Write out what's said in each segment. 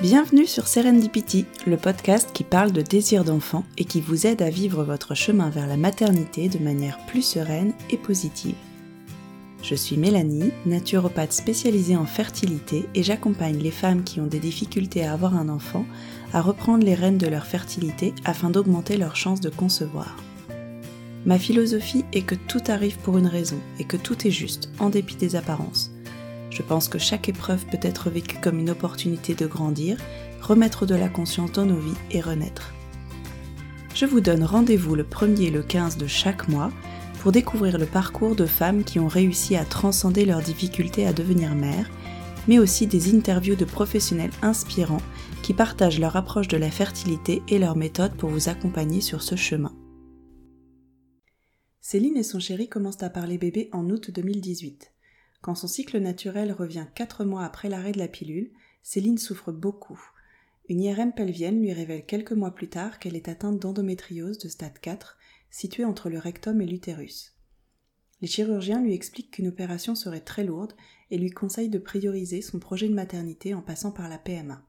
Bienvenue sur Serendipity, le podcast qui parle de désir d'enfant et qui vous aide à vivre votre chemin vers la maternité de manière plus sereine et positive. Je suis Mélanie, naturopathe spécialisée en fertilité et j'accompagne les femmes qui ont des difficultés à avoir un enfant à reprendre les rênes de leur fertilité afin d'augmenter leurs chances de concevoir. Ma philosophie est que tout arrive pour une raison et que tout est juste, en dépit des apparences. Je pense que chaque épreuve peut être vécue comme une opportunité de grandir, remettre de la conscience dans nos vies et renaître. Je vous donne rendez-vous le 1er et le 15 de chaque mois pour découvrir le parcours de femmes qui ont réussi à transcender leurs difficultés à devenir mères, mais aussi des interviews de professionnels inspirants qui partagent leur approche de la fertilité et leurs méthodes pour vous accompagner sur ce chemin. Céline et son chéri commencent à parler bébé en août 2018. Quand son cycle naturel revient 4 mois après l'arrêt de la pilule, Céline souffre beaucoup. Une IRM pelvienne lui révèle quelques mois plus tard qu'elle est atteinte d'endométriose de stade 4, située entre le rectum et l'utérus. Les chirurgiens lui expliquent qu'une opération serait très lourde et lui conseillent de prioriser son projet de maternité en passant par la PMA.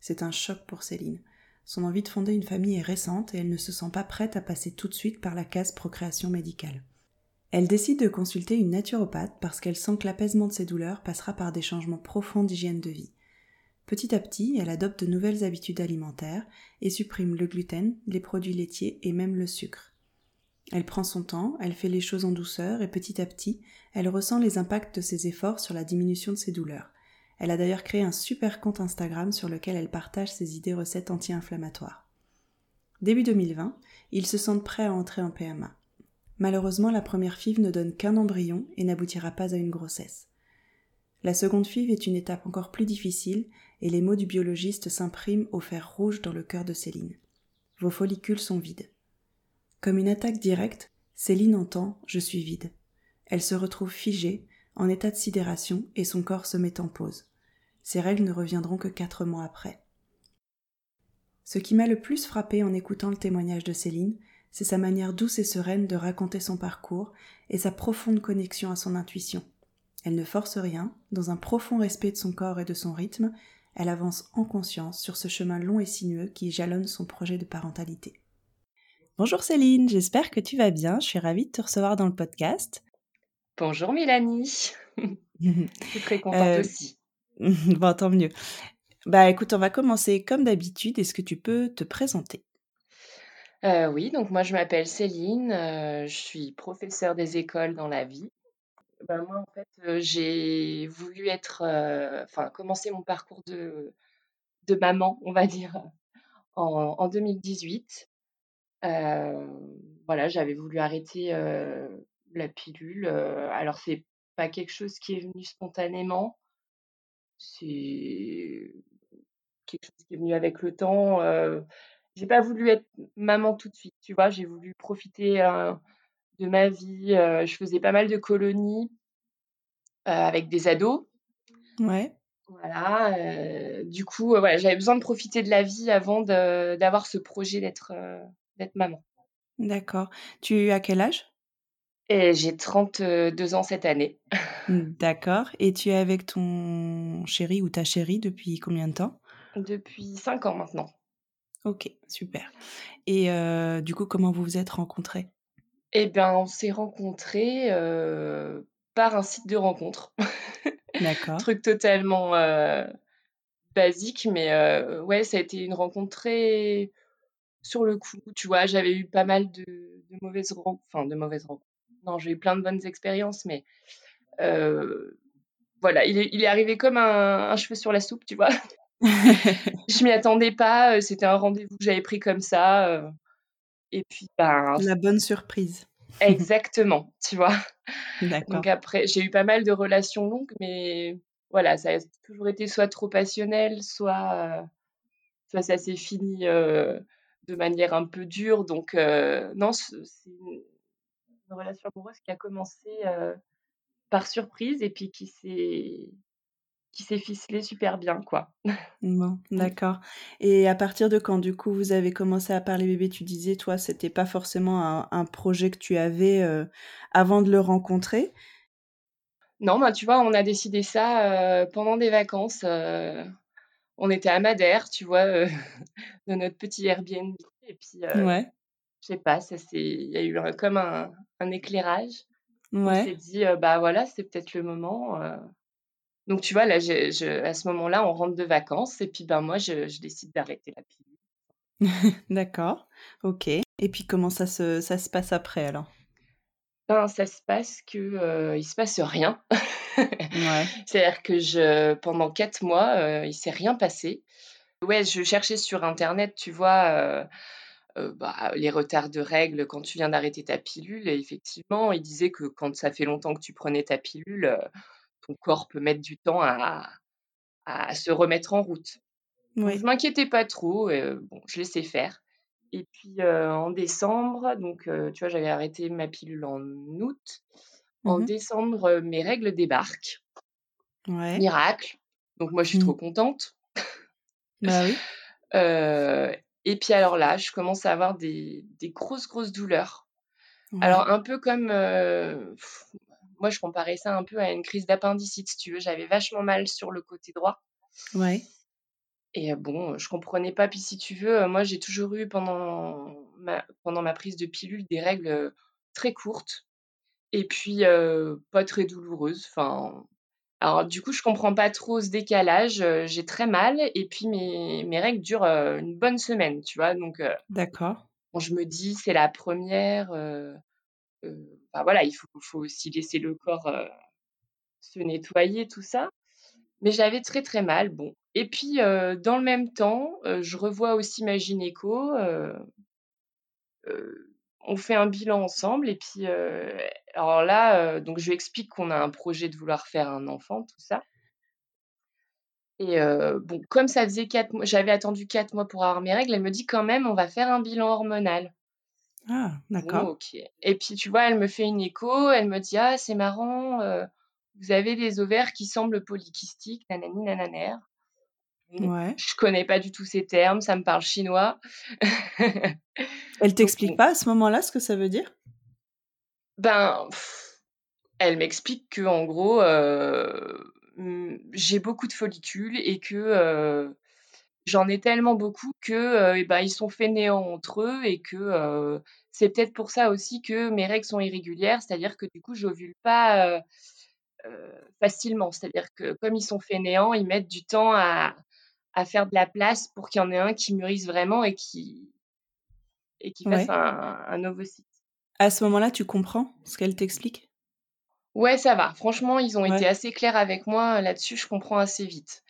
C'est un choc pour Céline. Son envie de fonder une famille est récente et elle ne se sent pas prête à passer tout de suite par la case procréation médicale. Elle décide de consulter une naturopathe parce qu'elle sent que l'apaisement de ses douleurs passera par des changements profonds d'hygiène de vie. Petit à petit, elle adopte de nouvelles habitudes alimentaires et supprime le gluten, les produits laitiers et même le sucre. Elle prend son temps, elle fait les choses en douceur et petit à petit, elle ressent les impacts de ses efforts sur la diminution de ses douleurs. Elle a d'ailleurs créé un super compte Instagram sur lequel elle partage ses idées recettes anti-inflammatoires. Début 2020, ils se sentent prêts à entrer en PMA. Malheureusement, la première FIV ne donne qu'un embryon et n'aboutira pas à une grossesse. La seconde FIV est une étape encore plus difficile et les mots du biologiste s'impriment au fer rouge dans le cœur de Céline. Vos follicules sont vides. Comme une attaque directe, Céline entend Je suis vide. Elle se retrouve figée, en état de sidération, et son corps se met en pause. Ses règles ne reviendront que quatre mois après. Ce qui m'a le plus frappé en écoutant le témoignage de Céline, c'est sa manière douce et sereine de raconter son parcours et sa profonde connexion à son intuition. Elle ne force rien, dans un profond respect de son corps et de son rythme, elle avance en conscience sur ce chemin long et sinueux qui jalonne son projet de parentalité. Bonjour Céline, j'espère que tu vas bien, je suis ravie de te recevoir dans le podcast. Bonjour Mélanie, je suis très contente euh, aussi. bon, tant mieux. Bah écoute, on va commencer comme d'habitude, est-ce que tu peux te présenter? Euh, oui, donc moi je m'appelle Céline, euh, je suis professeure des écoles dans la vie. Ben, moi en fait, euh, j'ai voulu être, enfin commencer mon parcours de de maman, on va dire, en en 2018. Voilà, j'avais voulu arrêter, la pilule, alors c'est pas quelque chose qui est venu spontanément. C'est quelque chose qui est venu avec le temps, j'ai pas voulu être maman tout de suite, tu vois? J'ai voulu profiter, de ma vie, je faisais pas mal de colonies, avec des ados. Ouais. Voilà, du coup, voilà, j'avais besoin de profiter de la vie avant d'avoir ce projet d'être, d'être maman. D'accord. Tu as quel âge? J'ai 32 ans cette année. Mmh, d'accord et tu es avec ton chéri ou ta chérie depuis combien de temps? Depuis 5 ans maintenant. OK, super. Et du coup, comment vous vous êtes rencontrés? Eh bien, on s'est rencontrés, par un site de rencontre. D'accord. Truc totalement, basique, mais ouais, ça a été une rencontre très sur le coup, tu vois? J'avais eu pas mal de de mauvaises ren enfin de mauvaises rencontres. Non, j'ai eu plein de bonnes expériences, mais voilà, il est il est arrivé comme un un cheveu sur la soupe, tu vois? Je m'y attendais pas, c'était un rendez-vous que j'avais pris comme ça, et puis, ben La bonne surprise. exactement, tu vois? Donc après, j'ai eu pas mal de relations longues, mais voilà, ça a toujours été soit trop passionnel, soit, soit ça s'est fini, de manière un peu dure. Donc non, c'est une relation amoureuse qui a commencé, par surprise et puis qui s'est qui s'est ficelé super bien, quoi. Bon, Mmh. d'accord et à partir de quand, du coup, vous avez commencé à parler bébé? Tu disais, toi, c'était pas forcément un un projet que tu avais, avant de le rencontrer? Non, ben, tu vois, on a décidé ça, pendant des vacances, on était à Madère, tu vois, heu, dans notre petit Airbnb et puis, heu, Ouais. je sais pas, ça s'est il y a eu un comme un un éclairage. On Ouais. s'est dit, heu: «Bah, voilà, c'est peut-être le moment», heu, donc tu vois, là, je je à ce moment-là, on rentre de vacances et puis, ben, moi, je je décide d'arrêter la pilule. D'accord, OK et puis comment ça se ça se passe après alors? Ben, ça se passe que, heu, il se passe rien. C'est-à-dire que je pendant 4 mois, heu, il s'est rien passé. Ouais, je cherchais sur internet, tu vois, heu heu, bah, les retards de règles quand tu viens d'arrêter ta pilule et effectivement, il disait que quand ça fait longtemps que tu prenais ta pilule, heu, ton corps peut mettre du temps à à se remettre en route. Donc je m'inquiétais pas trop, bon, je laissais faire et puis, en décembre, donc tu vois, j'avais arrêté ma pilule en août. Mmh En mh. décembre, mes règles débarquent. Ouais. Miracle, donc moi, je suis Mmh. trop contente. Bah, oui. Et puis alors là, je commence à avoir des des grosses, grosses douleurs. Alors un peu comme, moi, je comparais ça un peu à une crise d'appendicite, si tu veux. J'avais vachement mal sur le côté droit Ouais. et bon, je comprenais pas. Puis si tu veux, moi, j'ai toujours eu pendant ma pendant ma prise de pilule des règles, très courtes et puis, pas très douloureuses. Enfin, alors du coup, je comprends pas trop ce décalage. J'ai très mal et puis mes mes règles durent, une bonne semaine, tu vois? Donc D'accord. bon, je me dis: «C'est la 1re, heu heu, enfin voilà, il faut faut aussi laisser le corps, se nettoyer, tout ça». Mais j'avais très, très mal, bon et puis, heu, dans le même temps, heu, je revois aussi ma gynéco, heu, on fait un bilan ensemble et puis, heu, alors là, heu, donc je lui explique qu'on a un projet de vouloir faire un enfant, tout ça et heu, bon, comme ça faisait 4 mois j'avais attendu 4 mois pour avoir mes règles, elle me dit: «Quand même, on va faire un bilan hormonal». Ah! Bon, D'accord. OK et puis, tu vois, elle me fait une écho, elle me dit: «Ah, c'est marrant, vous avez des ovaires qui semblent polykystiques, nanani nananaire». Ouais. je connais pas du tout ces termes, ça me parle chinois. Elle t'explique pas à ce moment-là ce que ça veut dire? Ben, elle m'explique qu'en gros, heu, mmh, j'ai beaucoup de follicules et que, heu, j'en ai tellement beaucoup que, heu et bah, ils sont fainéants entre eux et que, c'est peut-être pour ça aussi que mes règles sont irrégulières. C'est-à-dire que du coup, j'ovule pas, facilement. C'est-à-dire que comme ils sont fainéants, ils mettent du temps à à faire de la place pour qu'il y en ait un qui mûrisse vraiment et qui et qui fasse Ouais. un un ovocyte. À ce moment-là, tu comprends ce qu'elle t'explique? Ouais, ça va. Franchement, ils ont été assez clairs avec moi là-dessus, je comprends assez vite.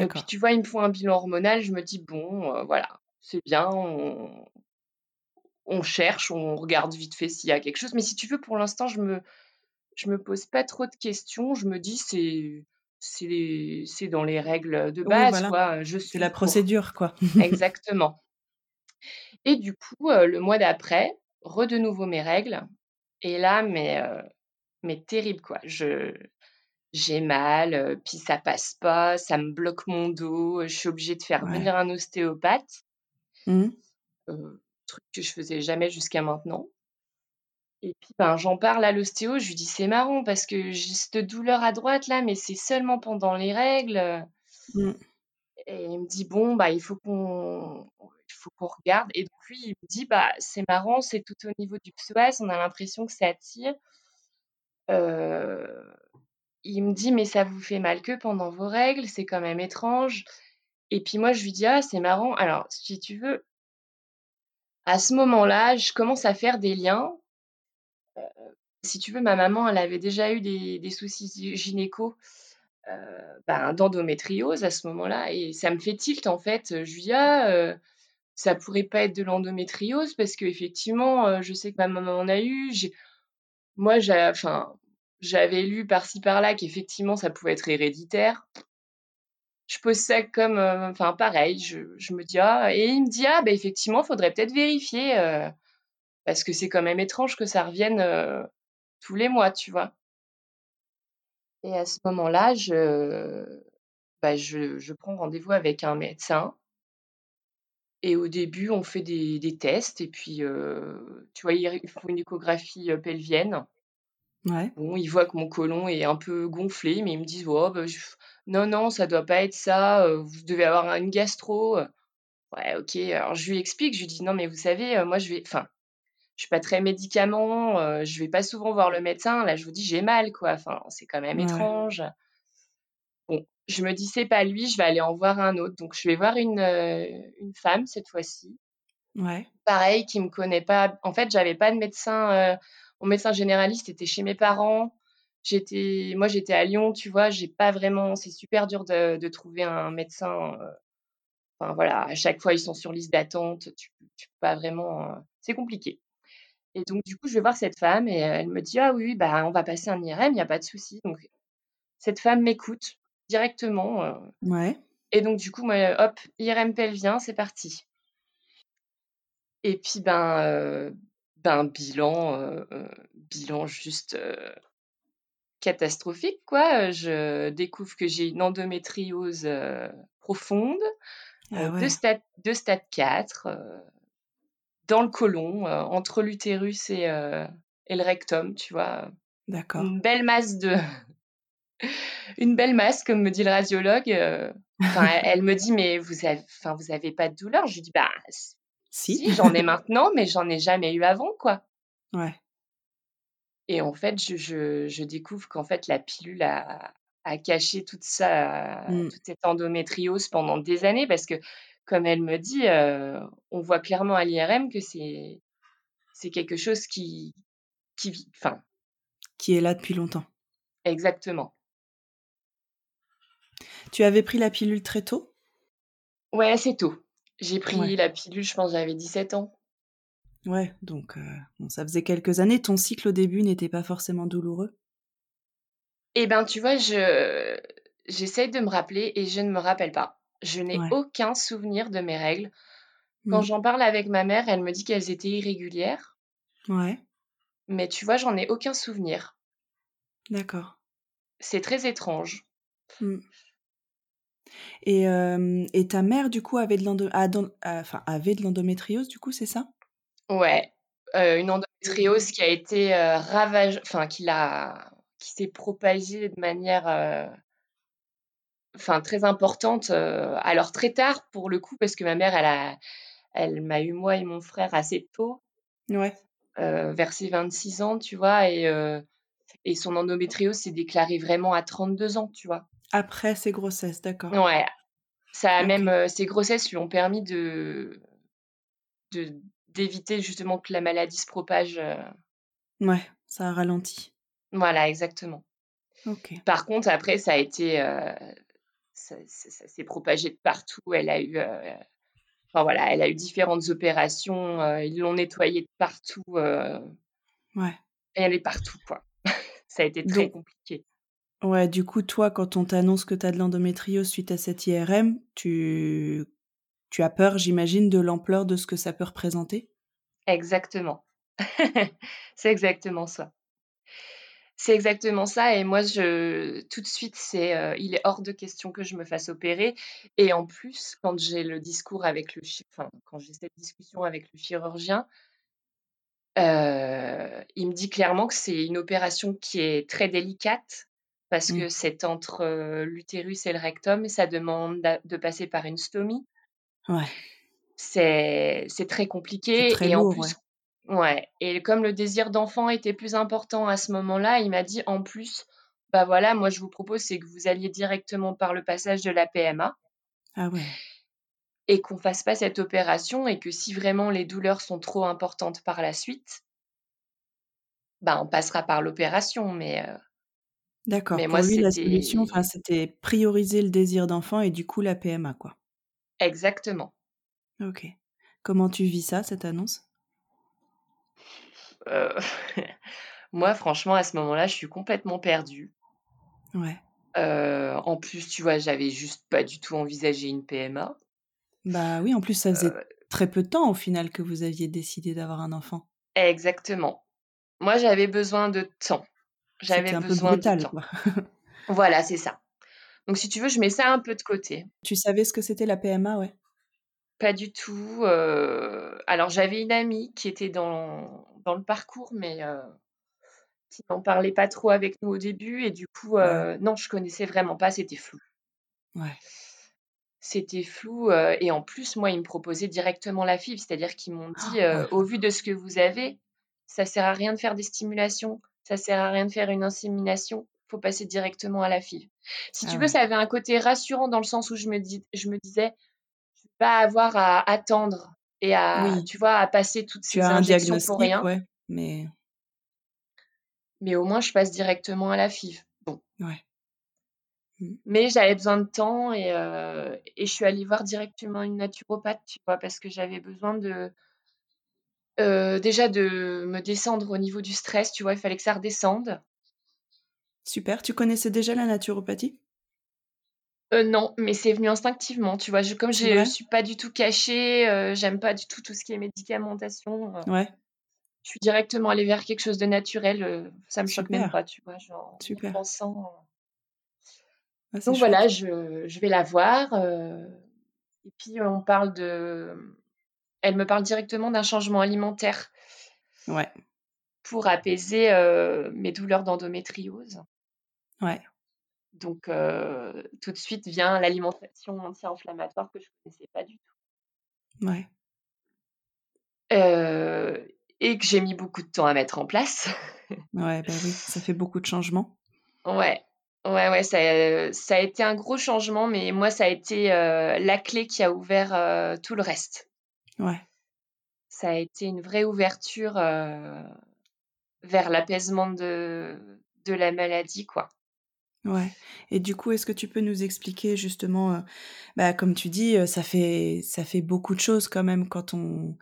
Heu, puis tu vois, ils me font un bilan hormonal, je me dis: «Bon, heu, voilà, c'est bien, on on cherche, on regarde vite fait s'il y a quelque chose». Mais si tu veux, pour l'instant, je me je me pose pas trop de questions. Je me dis: «C'est c'est dans les règles de Oui, base, voilà, quoi, je c'est suis la le cours». procédure, quoi. Exactement. Et du coup, le mois d'après, re de nouveau mes règles et là, mais mais terrible, quoi. Je j'ai mal, puis ça passe pas, ça me bloque mon dos, je suis obligée de faire Ouais. venir un ostéopathe. Mmh. Truc que je faisais jamais jusqu'à maintenant. Et puis, ben, j'en parle à l'ostéo, je lui dis: «C'est marrant parce que j'ai cette douleur à droite là, mais c'est seulement pendant les règles, heu» Mmh. et il me dit: «Bon, bah, il faut qu'on faut qu'on regarde» et donc lui, il me dit: «Bah, c'est marrant, c'est tout au niveau du psoas, on a l'impression que ça tire». Heu, il me dit: «Mais ça vous fait mal que pendant vos règles, c'est quand même étrange» et puis moi, je lui dis: «Ah, c'est marrant». Alors, si tu veux à ce moment-là, je commence à faire des liens. Si tu veux, ma maman, elle avait déjà eu des soucis gy gynéco, ben, d'endométriose à ce moment-là et ça me fait tilt, en fait. Je lui dis: «Ah, ça pourrait pas être de l'endométriose?» parce qu'effectivement, heu, je sais que ma maman en a eu. Moi, j'avais lu par-ci par-là qu'effectivement, ça pouvait être héréditaire. Je pose ça comme, enfin, pareil, je me dis: «Ah» et il me dit: «Ah, bah, effectivement, faudrait peut-être vérifier, parce que c'est quand même étrange que ça revienne, tous les mois», tu vois? Et à ce moment-là, je bah, je je prends rendez-vous avec un médecin et au début, on fait des des tests et puis, tu vois, ils font une échographie, pelvienne. Ouais. Bon, ils voient que mon côlon est un peu gonflé, mais ils me disent: «Oh bah, je non, non, ça doit pas être ça, vous devez avoir un une gastro». Ouais, OK, alors je lui explique, je lui dis: «Non, mais vous savez, moi je vais» enfin, je suis pas très médicament, heu, je vais pas souvent voir le médecin. Là, je vous dis, j'ai mal, quoi, enfin, c'est quand même Ouais, étrange. Bon, je me dis: «C'est pas lui, je vais aller en voir un autre». Donc je vais voir une, heu, une femme cette fois-ci. Ouais. Pareil, qui me connaît pas. En fait, j'avais pas de médecin, heu, mon médecin généraliste était chez mes parents. J'étais moi, j'étais à Lyon, tu vois? J'ai pas vraiment c'est super dur de de trouver un médecin, heu, enfin voilà, à chaque fois, ils sont sur liste d'attente, tu tu peux pas vraiment, c'est compliqué. Et donc du coup, je vais voir cette femme et elle me dit: «Ah oui, bah, on va passer un IRM, il y a pas de souci». Donc cette femme m'écoute directement, Ouais. et donc du coup, moi, hop, IRM pelvien, c'est parti. Et puis, ben, heu, ben, bilan, bilan juste, catastrophique, quoi. Je découvre que j'ai une endométriose, profonde, Ah de stade de stade 4, heu, dans le côlon, heu, entre l'utérus et heu et le rectum, tu vois? d'accord. Une belle masse de une belle masse, comme me dit le radiologue, heu, enfin, elle elle me dit: «Mais vous avez enfin, vous avez pas de douleur?» je lui dis: «Bah, Si? si, j'en ai maintenant, mais j'en ai jamais eu avant, quoi». Ouais. Et en fait, je je je découvre qu'en fait, la pilule a a caché toute ça, Mmh. toute cette endométriose pendant des années parce que, comme elle me dit, on voit clairement à l'IRM que c'est c'est quelque chose qui qui vit enfin, Qui est là depuis longtemps. exactement. Tu avais pris la pilule très tôt? Ouais, c'est tôt. J'ai Ouais. pris la pilule, je pense, j'avais 17 ans. Ouais, donc bon, ça faisait quelques années. Ton cycle au début n'était pas forcément douloureux? Et ben, tu vois, je j'essaye de me rappeler et je ne me rappelle pas. Je n'ai Ouais. aucun souvenir de mes règles. Quand Mmh. j'en parle avec ma mère, elle me dit qu'elles étaient irrégulières. Ouais, Mais tu vois, j'en ai aucun souvenir. d'accord. C'est très étrange. Mmh et et ta mère, du coup, avait de enfin, l'endométriose, du coup, c'est ça? Ouais, heu, une endométriose qui a été, heu, ravage enfin qui qui s'est propagée de manière, heu, enfin très importante, heu, alors très tard pour le coup parce que ma mère elle a elle m'a eu moi et mon frère assez tôt, Ouais. heu, vers ses 26 ans, tu vois? Et heu et son endométriose s'est déclarée vraiment à 32 ans, tu vois? Après ces grossesses, d'accord. Ouais, ça a même, heu, ces grossesses lui ont permis de de d'éviter justement que la maladie se propage, Ouais, ça a ralenti. voilà, exactement. OK. Par contre, après, ça a été, ça ça ça s'est propagé de partout. Elle a eu, heu, enfin voilà, elle a eu différentes opérations, heu, ils l'ont nettoyée de partout, heu, Ouais. elle est partout, quoi. Ça a été très Donc compliqué. ouais, du coup, toi, quand on t'annonce que tu as de l'endométriose suite à cette IRM, tu tu as peur, j'imagine, de l'ampleur de ce que ça peut représenter? Exactement. C'est exactement ça. C'est exactement ça et moi, je tout de suite, c'est, heu, il est hors de question que je me fasse opérer et en plus, quand j'ai le discours avec le enfin, quand j'ai cette discussion avec le chirurgien, Heu, il me dit clairement que c'est une opération qui est très délicate parce Mmh. que c'est entre, heu, l'utérus et le rectum et ça demande de passer par une stomie. Ouais, C'est c'est très c'est compliqué très et en lourd, plus ouais et comme le désir d'enfant était plus important à ce moment-là, il m'a dit: «En plus, bah, voilà, moi je vous propose, c'est que vous alliez directement par le passage de la PMA Ah ouais, et qu'on fasse pas cette opération et que si vraiment les douleurs sont trop importantes par la suite, bah, on passera par l'opération» mais heu d'accord. Mais moi, Pour lui, la solution, enfin, c'était prioriser le désir d'enfant et du coup la PMA, quoi. exactement. OK. Comment tu vis ça, cette annonce? Heu, moi, franchement, à ce moment-là, je suis complètement perdue. Ouais. Heu, en plus, tu vois, j'avais juste pas du tout envisagé une PMA. Bah, oui, en plus, ça faisait Heu, très peu de temps, au final, que vous aviez décidé d'avoir un enfant. exactement. Moi, j'avais besoin de temps. J'avais un peu besoin de brutal, temps. quoi. Voilà, c'est ça. Donc si tu veux, je mets ça un peu de côté. Tu savais ce que c'était la PMA, ouais? Pas du tout. euh, Alors j'avais une amie qui était dans, dans le parcours, mais euh, qui n'en parlait pas trop avec nous au début. Et du coup, euh, non, je connaissais vraiment pas, c'était flou. Ouais. C'était flou. euh, et en plus, moi, ils me proposaient directement la FIV, c'est-à-dire qu'ils m'ont dit, Ah, euh, ouais. au vu de ce que vous avez, ça sert à rien de faire des stimulations, ça sert à rien de faire une insémination, faut passer directement à la FIV. Si Ah tu veux, ouais. ça avait un côté rassurant dans le sens où je me, dis, je me disais, pas avoir à attendre et à, Oui. tu vois, à passer toutes Tu ces as injections pour rien, ouais, mais mais au moins, je passe directement à la FIV. Bon. ouais. Mm. Mais j'avais besoin de temps et, euh, et je suis allée voir directement une naturopathe, tu vois, parce que j'avais besoin de euh, déjà de me descendre au niveau du stress, tu vois, il fallait que ça redescende. Super. Tu connaissais déjà la naturopathie? Euh, non, mais c'est venu instinctivement, tu vois. Je, comme je vrai suis pas du tout cachée, euh, j'aime pas du tout tout ce qui est médicamentation. euh, Ouais. je suis directement allée vers quelque chose de naturel. ça me choque même pas, tu vois. Genre, en Super. euh. Ah, Donc voilà, je, je vais la voir. et puis on parle de. Elle me parle directement d'un changement alimentaire Ouais. pour apaiser mes douleurs d'endométriose. Ouais. Donc euh, tout de suite vient l'alimentation anti-inflammatoire que je connaissais pas du tout. Ouais. Euh, et que j'ai mis beaucoup de temps à mettre en place. Ouais, bah oui, ça fait beaucoup de changements. ouais, ouais, ouais, ça, ça a été un gros changement, mais moi, ça a été euh, la clé qui a ouvert tout le reste. Ouais. Ça a été une vraie ouverture vers l'apaisement de, de la maladie, quoi. Ouais. Et du coup, est-ce que tu peux nous expliquer justement, euh, bah, comme tu dis, euh, ça fait ça fait beaucoup de choses quand même quand on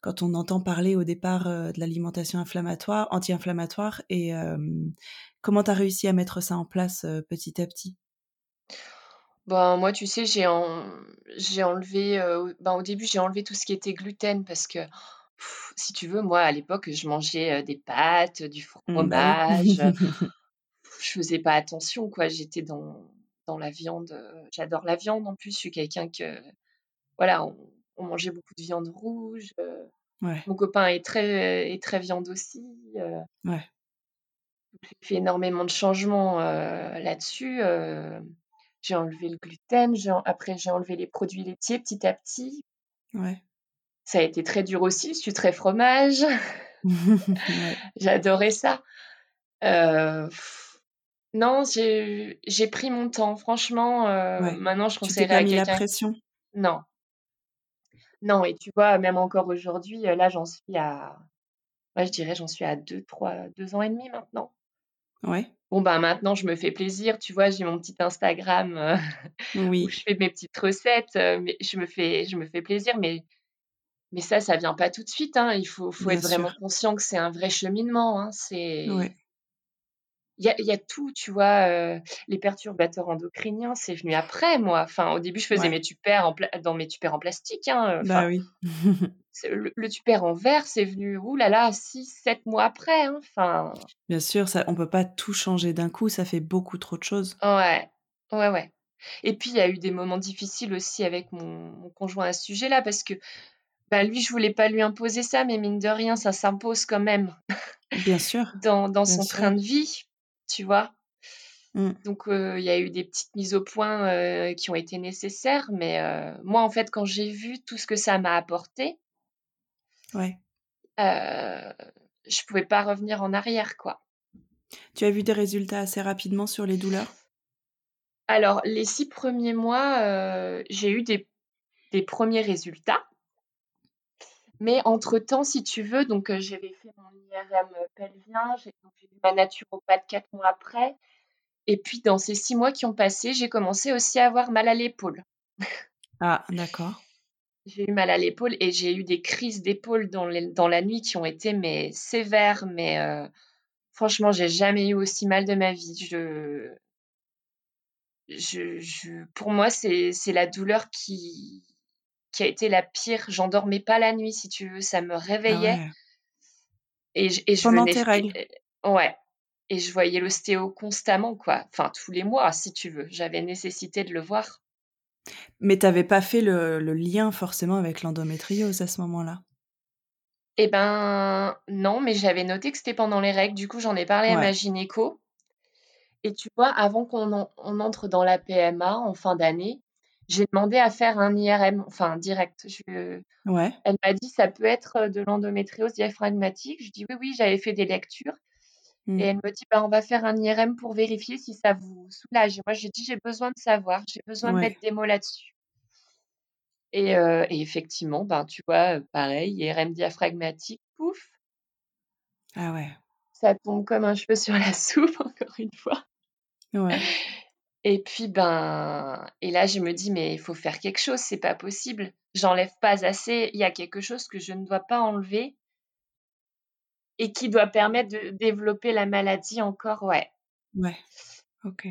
quand on entend parler au départ euh, de l'alimentation inflammatoire, anti-inflammatoire, et comment tu as réussi à mettre ça en place petit à petit? Ben, moi, tu sais, j'ai en... j'ai enlevé, ben, au début, j'ai enlevé tout ce qui était gluten parce que, si tu veux, moi, à l'époque, je mangeais des pâtes, du Mm, bah fromage. je faisais pas attention, quoi. J'étais dans, dans la viande. euh, J'adore la viande en plus. Je suis quelqu'un que, voilà, on, on mangeait beaucoup de viande rouge. euh, ouais, mon copain est très, est très viande aussi. euh, ouais, j'ai fait énormément de changements euh, là-dessus. euh, j'ai enlevé le gluten. en- Après, j'ai enlevé les produits laitiers petit à petit. ouais. Ça a été très dur aussi. Je suis très fromage. J'adorais ça. Euh, non, j'ai pris mon temps. Franchement, euh, Ouais. maintenant, je Tu t'es conseillerais pas à mis la quelqu'un. pression? Non, non. Et tu vois, même encore aujourd'hui, euh, là, j'en suis à. Moi, je dirais, j'en suis à deux, trois, deux ans et demi maintenant. Ouais. Bon, ben maintenant, je me fais plaisir. Tu vois, j'ai mon petit Instagram euh, où Oui, je fais mes petites recettes. euh, mais je me fais, je me fais plaisir. Mais, mais ça, ça vient pas tout de suite. Hein. Il faut, faut bien être vraiment conscient que c'est un vrai cheminement. Hein. C'est. Ouais. Il y a, il y a tout, tu vois, euh, les perturbateurs endocriniens, c'est venu après, moi. Enfin, au début, je faisais Ouais. mes tupères en dans mes tupères en plastique. Hein. euh, Bah oui. le, le tupère en verre, c'est venu, là, 6, 7 mois après. Hein. Enfin, Bien sûr, ça, on peut pas tout changer d'un coup, ça fait beaucoup trop de choses. ouais, ouais, ouais. Et puis, il y a eu des moments difficiles aussi avec mon, mon conjoint à ce sujet-là, parce que bah, lui, je voulais pas lui imposer ça, mais mine de rien, ça s'impose quand même Bien sûr, dans, dans bien son sûr. train de vie, tu vois? Mm. Donc, il y a eu des petites mises au point qui ont été nécessaires, mais moi, en fait, quand j'ai vu tout ce que ça m'a apporté, Ouais. je pouvais pas revenir en arrière, quoi. Tu as vu des résultats assez rapidement sur les douleurs? Alors, les six premiers mois, euh, j'ai eu des, des premiers résultats, mais entre-temps, si tu veux, donc euh, j'avais fait mon IRM pelvien, j'ai eu ma naturopathe quatre mois après, et puis dans ces six mois qui ont passé, j'ai commencé aussi à avoir mal à l'épaule. Ah, d'accord. J'ai eu mal à l'épaule et j'ai eu des crises d'épaule dans, dans la nuit qui ont été mais sévères, mais euh, franchement, j'ai jamais eu aussi mal de ma vie. Je, je, je- pour moi, c'est la douleur qui, qui a été la pire. J'endormais pas la nuit, si tu veux, ça me Ah réveillait ouais. et je, et je Pendant venais. tes règles ouais, et je voyais l'ostéo constamment, quoi. Enfin, tous les mois, si tu veux. J'avais nécessité de le voir. Mais tu n'avais pas fait le, le, lien forcément avec l'endométriose à ce moment-là? Eh ben non, mais j'avais noté que c'était pendant les règles. Du coup, j'en ai parlé à ma gynéco. Et tu vois, avant qu'on on entre dans la PMA en fin d'année, j'ai demandé à faire un IRM, enfin direct. Je... Ouais. Elle m'a dit ça peut être de l'endométriose diaphragmatique. Je dis oui, oui, j'avais fait des lectures. Et mmh. elle me dit bah, on va faire un IRM pour vérifier si ça vous soulage. Et moi, j'ai dit j'ai besoin de savoir, j'ai besoin de mettre des mots là-dessus. Et, et, effectivement, ben, tu vois, pareil, IRM diaphragmatique, pouf. Ah ouais. Ça tombe comme un cheveu sur la soupe, encore une fois. Ouais. Et puis, ben, et là, je me dis, mais il faut faire quelque chose, c'est pas possible. J'enlève pas assez. Il y a quelque chose que je ne dois pas enlever et qui doit permettre de développer la maladie encore, ouais. Ouais, ok.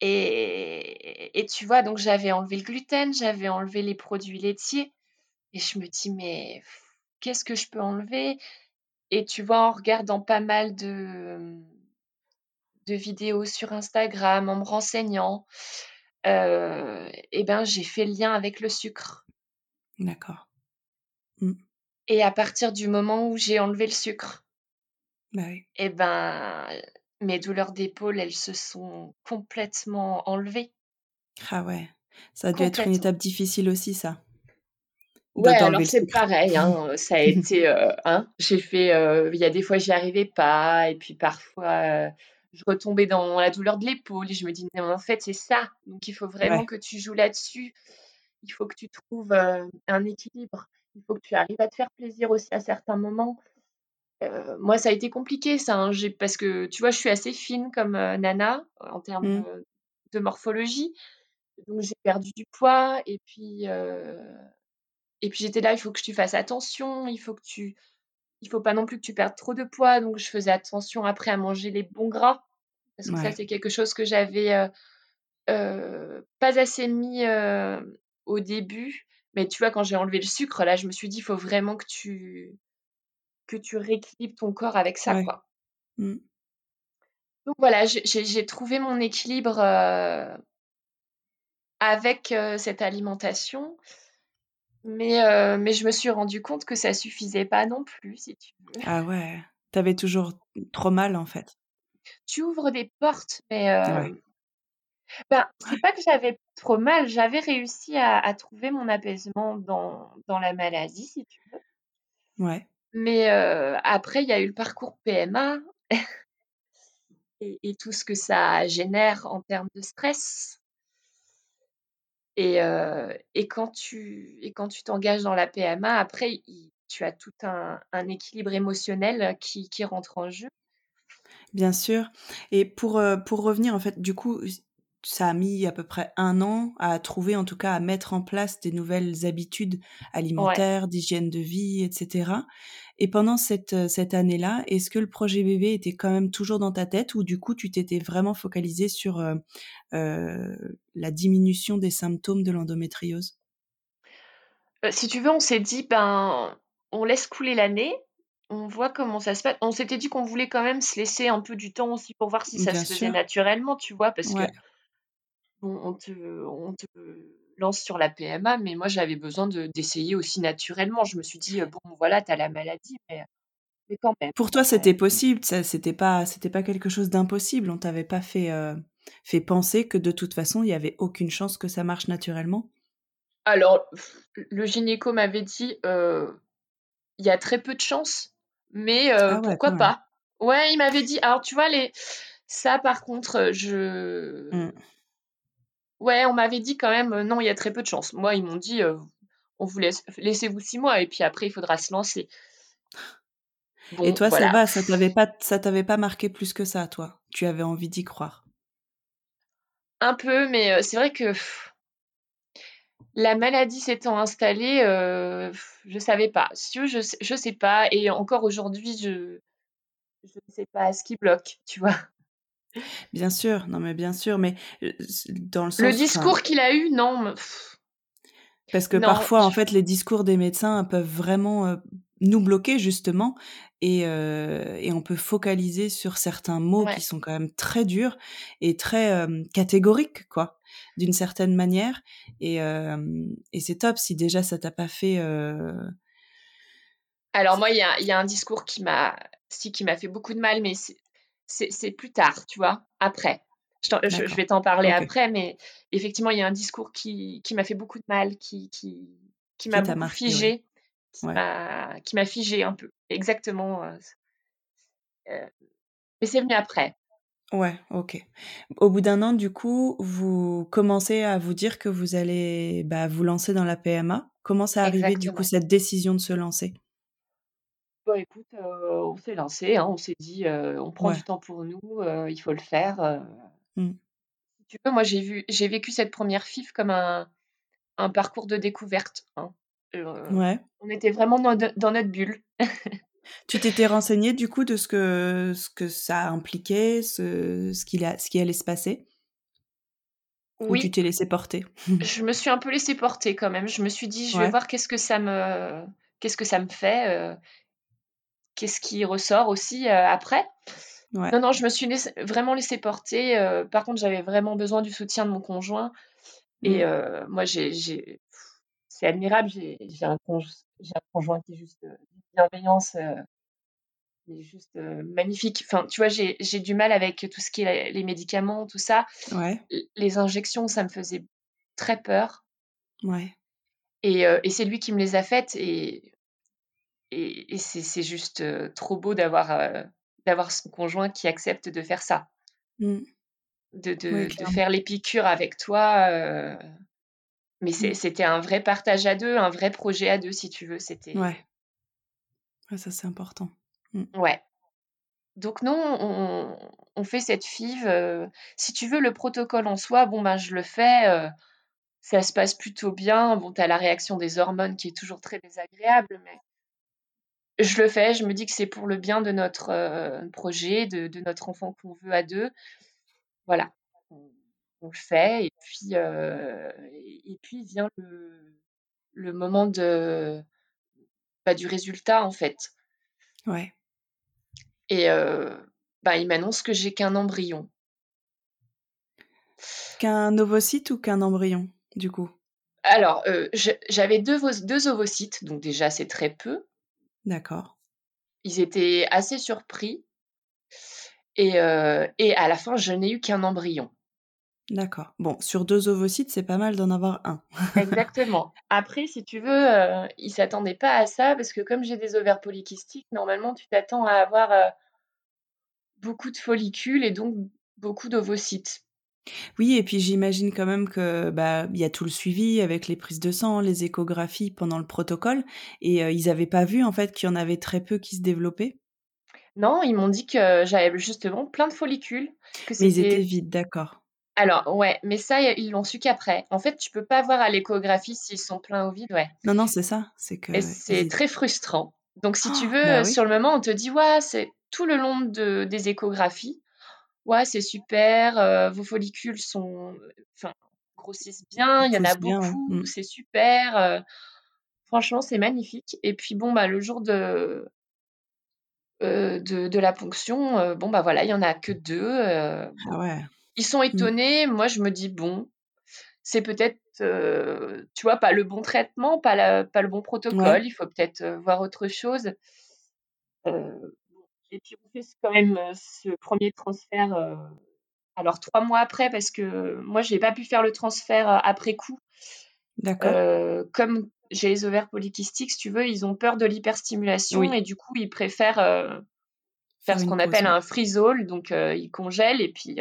Et, et tu vois, donc j'avais enlevé le gluten, j'avais enlevé les produits laitiers. Et je me dis, mais qu'est-ce que je peux enlever? Et tu vois, en regardant pas mal de, de vidéos sur Instagram, en me renseignant, euh, eh ben, j'ai fait le lien avec le sucre. D'accord. Mmh. Et à partir du moment où j'ai enlevé le sucre, bah oui. eh ben, mes douleurs d'épaule, elles se sont complètement enlevées. Ah ouais, ça a dû être une étape difficile aussi, ça. Ouais, alors c'est pareil, hein, ça a été, euh, hein, j'ai fait, euh, il y a des fois j'y arrivais pas, et puis parfois je retombais dans la douleur de l'épaule et je me dis, mais en fait, c'est ça. Donc, il faut vraiment que tu joues là-dessus. Il faut que tu trouves euh, un équilibre. Il faut que tu arrives à te faire plaisir aussi à certains moments. Euh, moi, ça a été compliqué, ça, hein, parce que tu vois, je suis assez fine comme euh, nana en termes mmh. de morphologie. Donc, j'ai perdu du poids et puis, et puis j'étais là, il faut que tu fasses attention, il faut que tu il faut pas non plus que tu perdes trop de poids. Donc, je faisais attention après à manger les bons gras. Parce que ça, c'est quelque chose que j'avais euh, euh, pas assez mis euh, au début. Mais tu vois, quand j'ai enlevé le sucre, là, je me suis dit, il faut vraiment que tu, que tu rééquilibres ton corps avec ça. Quoi. Mmh. Donc voilà, j'ai trouvé mon équilibre avec cette alimentation. Mais, euh, mais je me suis rendu compte que ça suffisait pas non plus, si tu veux. Ah ouais, t'avais toujours trop mal en fait. Tu ouvres des portes, mais euh, ben, c'est pas que j'avais trop mal, j'avais réussi à, à, trouver mon apaisement dans, dans la maladie, si tu veux. Ouais. Mais euh, après, il y a eu le parcours PMA et, et, tout ce que ça génère en termes de stress. Et, et quand tu et quand tu t'engages dans la PMA, après, tu as tout un, un équilibre émotionnel qui, qui, rentre en jeu? Bien sûr. Et pour, pour revenir, en fait, du coup, ça a mis à peu près un an à trouver, en tout cas, à mettre en place des nouvelles habitudes alimentaires, d'hygiène de vie, etc. Et pendant cette, cette année-là, est-ce que le projet bébé était quand même toujours dans ta tête ou du coup, tu t'étais vraiment focalisé sur euh, la diminution des symptômes de l'endométriose? Si tu veux, on s'est dit, ben, on laisse couler l'année, on voit comment ça se passe. On s'était dit qu'on voulait quand même se laisser un peu du temps aussi pour voir si ça se faisait naturellement, tu vois, parce que on, te, on te lance sur la PMA, mais moi j'avais besoin d'essayer aussi naturellement. Je me suis dit, bon voilà, tu as la maladie, mais, mais, quand même. Pour toi, c'était possible, c'était pas, c'était pas quelque chose d'impossible. On t'avait pas fait, euh, fait penser que de toute façon, il y avait aucune chance que ça marche naturellement? Alors, le gynéco m'avait dit, euh, il y a très peu de chances, mais euh, ah pourquoi pas? Ouais, il m'avait dit. Alors, tu vois, les... ça, par contre, je. Mmh. Ouais, on m'avait dit quand même, euh, non, il y a très peu de chance. Moi, ils m'ont dit, euh, on vous laisse, laissez-vous six mois et puis après, il faudra se lancer. et toi, ça va, ça t'avait pas, ça t'avait pas marqué plus que ça, toi? Tu avais envie d'y croire? Un peu, mais euh, c'est vrai que la maladie s'étant installée, je savais pas. Je, je, je sais pas, et encore aujourd'hui, je, je ne sais pas ce qui bloque, tu vois. Bien sûr, non mais bien sûr, mais dans le sens. Le discours qu'il a eu, non. Parce que parfois, en fait, les discours des médecins peuvent vraiment nous bloquer justement et, et on peut focaliser sur certains mots qui sont quand même très durs et très catégoriques quoi d'une certaine manière et, et c'est top si déjà ça t'a pas fait alors moi il y a, y a, un discours qui m'a si qui m'a fait beaucoup de mal mais c'est plus tard tu vois après je, je, vais t'en parler après mais effectivement il y a un discours qui, qui m'a fait beaucoup de mal qui qui, qui m'a figé qui m'a figé un peu. Exactement. Euh, euh, mais c'est venu après. Ouais, ok. Au bout d'un an, du coup, vous commencez à vous dire que vous allez bah, vous lancer dans la PMA. Comment ça arrivé, du coup, cette décision de se lancer? Bon, écoute, euh, on s'est lancé, hein, on s'est dit, on prend du temps pour nous, il faut le faire. Mmh. tu veux, moi, j'ai vu, j'ai vécu cette première FIF comme un, un parcours de découverte. Hein. Ouais. On était vraiment dans, notre bulle. Tu t'étais renseigné du coup de ce que, ce que ça impliquait, ce, ce, qui, ce qui allait se passer? Oui. Ou tu t'es laissé porter? Je me suis un peu laissé porter quand même. Je me suis dit, je vais voir qu'est-ce que ça me, qu'est-ce que ça me fait, qu'est-ce qui ressort aussi après. Non, non, je me suis vraiment laissé porter. par contre, j'avais vraiment besoin du soutien de mon conjoint. Et mmh. moi, j'ai c'est admirable. J'ai un, un, conjoint qui est juste euh, bienveillance, euh, est juste euh, magnifique. Enfin, tu vois, j'ai du mal avec tout ce qui est les médicaments, tout ça. Ouais. Les injections, ça me faisait très peur. Ouais. Et, et c'est lui qui me les a faites et, et, et c'est juste trop beau d'avoir d'avoir son conjoint qui accepte de faire ça. Mmh. De, de, de, faire les piqûres avec toi. Mais mmh. c'était un vrai partage à deux, un vrai projet à deux, si tu veux. C'était. Ouais. ouais ça, c'est important. Mmh. Ouais. Donc, non, on, on fait cette FIV. si tu veux, le protocole en soi, bon, ben, je le fais. ça se passe plutôt bien. Bon, tu as la réaction des hormones qui est toujours très désagréable, mais je le fais. Je me dis que c'est pour le bien de notre projet, de, de, notre enfant qu'on veut à deux. Voilà on le fait et puis et, puis vient le, le moment de bah, du résultat en fait. Ouais. Et bah, il m'annonce que j'ai qu'un embryon. Qu'un ovocyte ou qu'un embryon, du coup? Alors, j'avais deux, deux ovocytes, donc déjà c'est très peu. D'accord. Ils étaient assez surpris. Et, et à la fin, je n'ai eu qu'un embryon. D'accord. Bon, sur deux ovocytes, c'est pas mal d'en avoir un. Exactement. Après, si tu veux, euh, ils ne s'attendaient pas à ça parce que comme j'ai des ovaires polykystiques, normalement, tu t'attends à avoir euh, beaucoup de follicules et donc beaucoup d'ovocytes. Oui, et puis j'imagine quand même que bah il y a tout le suivi avec les prises de sang, les échographies pendant le protocole, et euh, ils n'avaient pas vu en fait qu'il y en avait très peu qui se développaient? Non, ils m'ont dit que j'avais justement plein de follicules. Mais ils étaient vides, d'accord. Alors, ouais, mais ça, ils l'ont su qu'après. En fait, tu peux pas voir à l'échographie s'ils sont pleins ou vides, ouais. Non, non, c'est ça. C'est que. c'est très frustrant. Donc, si tu oh, veux, bah sur le moment, on te dit, ouais, c'est tout le long de, des échographies. Ouais, c'est super. Euh, vos follicules sont, enfin, grossissent bien. Il y en a beaucoup. Mm. C'est super. Euh, franchement, c'est magnifique. Et puis, bon, bah, le jour de, euh, de, de, la ponction, bon, bah voilà, il y en a que deux. ah ouais. Ils sont mmh. étonnés. Moi, je me dis, bon, c'est peut-être, tu vois, pas le bon traitement, pas, pas le bon protocole. Il faut peut-être voir autre chose. Et puis, on fait quand même ce premier transfert. alors, trois mois après, parce que moi, je n'ai pas pu faire le transfert après coup. D'accord. comme j'ai les ovaires polykystiques, si tu veux, ils ont peur de l'hyperstimulation et du coup, ils préfèrent faire, ce qu'on appelle un freeze-all. Donc, ils congèlent et puis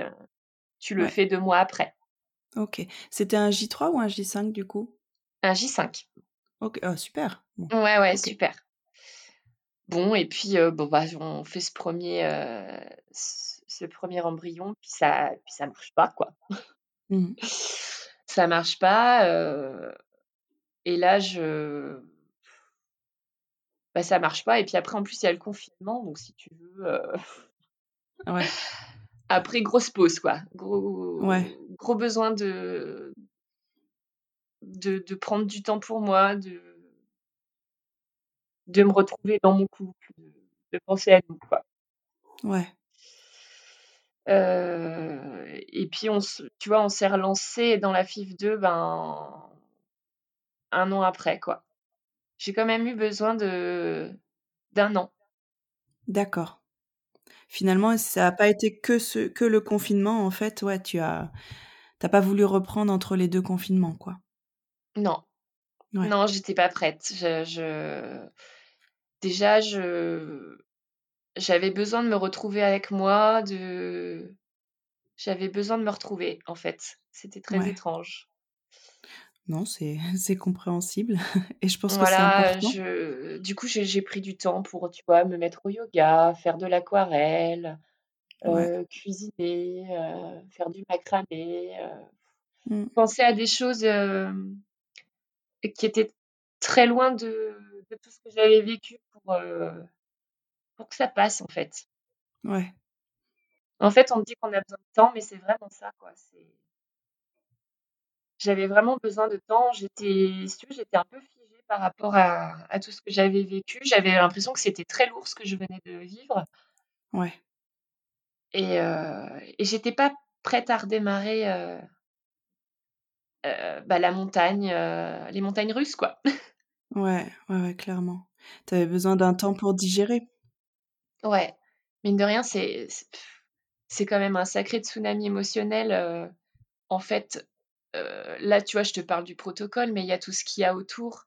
tu le fais deux mois après. Ok. C'était un J3 ou un J5 du coup? Un J5. Ok, oh, super. Ouais, ouais, super. Bon, et puis euh, bon, bah, on fait ce premier, euh, ce premier embryon, puis ça, puis ça marche pas, quoi. Mmh. Ça marche pas. Euh, et là, je. Bah, ça marche pas. Et puis après, en plus, il y a le confinement, donc si tu veux. Ouais. Après, grosse pause, quoi. Gros, gros besoin de, de, de, prendre du temps pour moi, de, de me retrouver dans mon couple, de penser à nous, quoi. Ouais. et puis on tu vois, on s'est relancé dans la FIF 2, ben, un an après, quoi. J'ai quand même eu besoin de d'un an. D'accord. Finalement, ça a pas été que ce que le confinement, en fait, ouais, tu as tu pas voulu reprendre entre les deux confinements, quoi? Non. Non, j'étais pas prête. Je je déjà, je j'avais besoin de me retrouver avec moi, de j'avais besoin de me retrouver, en fait. C'était très étrange. Non, c'est c'est compréhensible et je pense que c'est important. je du coup, j'ai pris du temps pour, tu vois, me mettre au yoga, faire de l'aquarelle, Ouais. cuisiner, faire du macramé, Mmh. penser à des choses, qui étaient très loin de de tout ce que j'avais vécu pour, pour que ça passe, en fait. Ouais. En fait, on dit qu'on a besoin de temps, mais c'est vraiment ça, quoi, j'avais vraiment besoin de temps. J'étais j'étais un peu figée par rapport à à tout ce que j'avais vécu. J'avais l'impression que c'était très lourd ce que je venais de vivre. Ouais. Et et j'étais pas prête à redémarrer, heu, bah, la montagne, les montagnes russes, quoi. Ouais, ouais, ouais, clairement. Tu avais besoin d'un temps pour digérer? Ouais, mine de rien, c'est quand même un sacré tsunami émotionnel, heu, en fait, heu, là, tu vois, je te parle du protocole, mais il y a tout ce qu'il y a autour.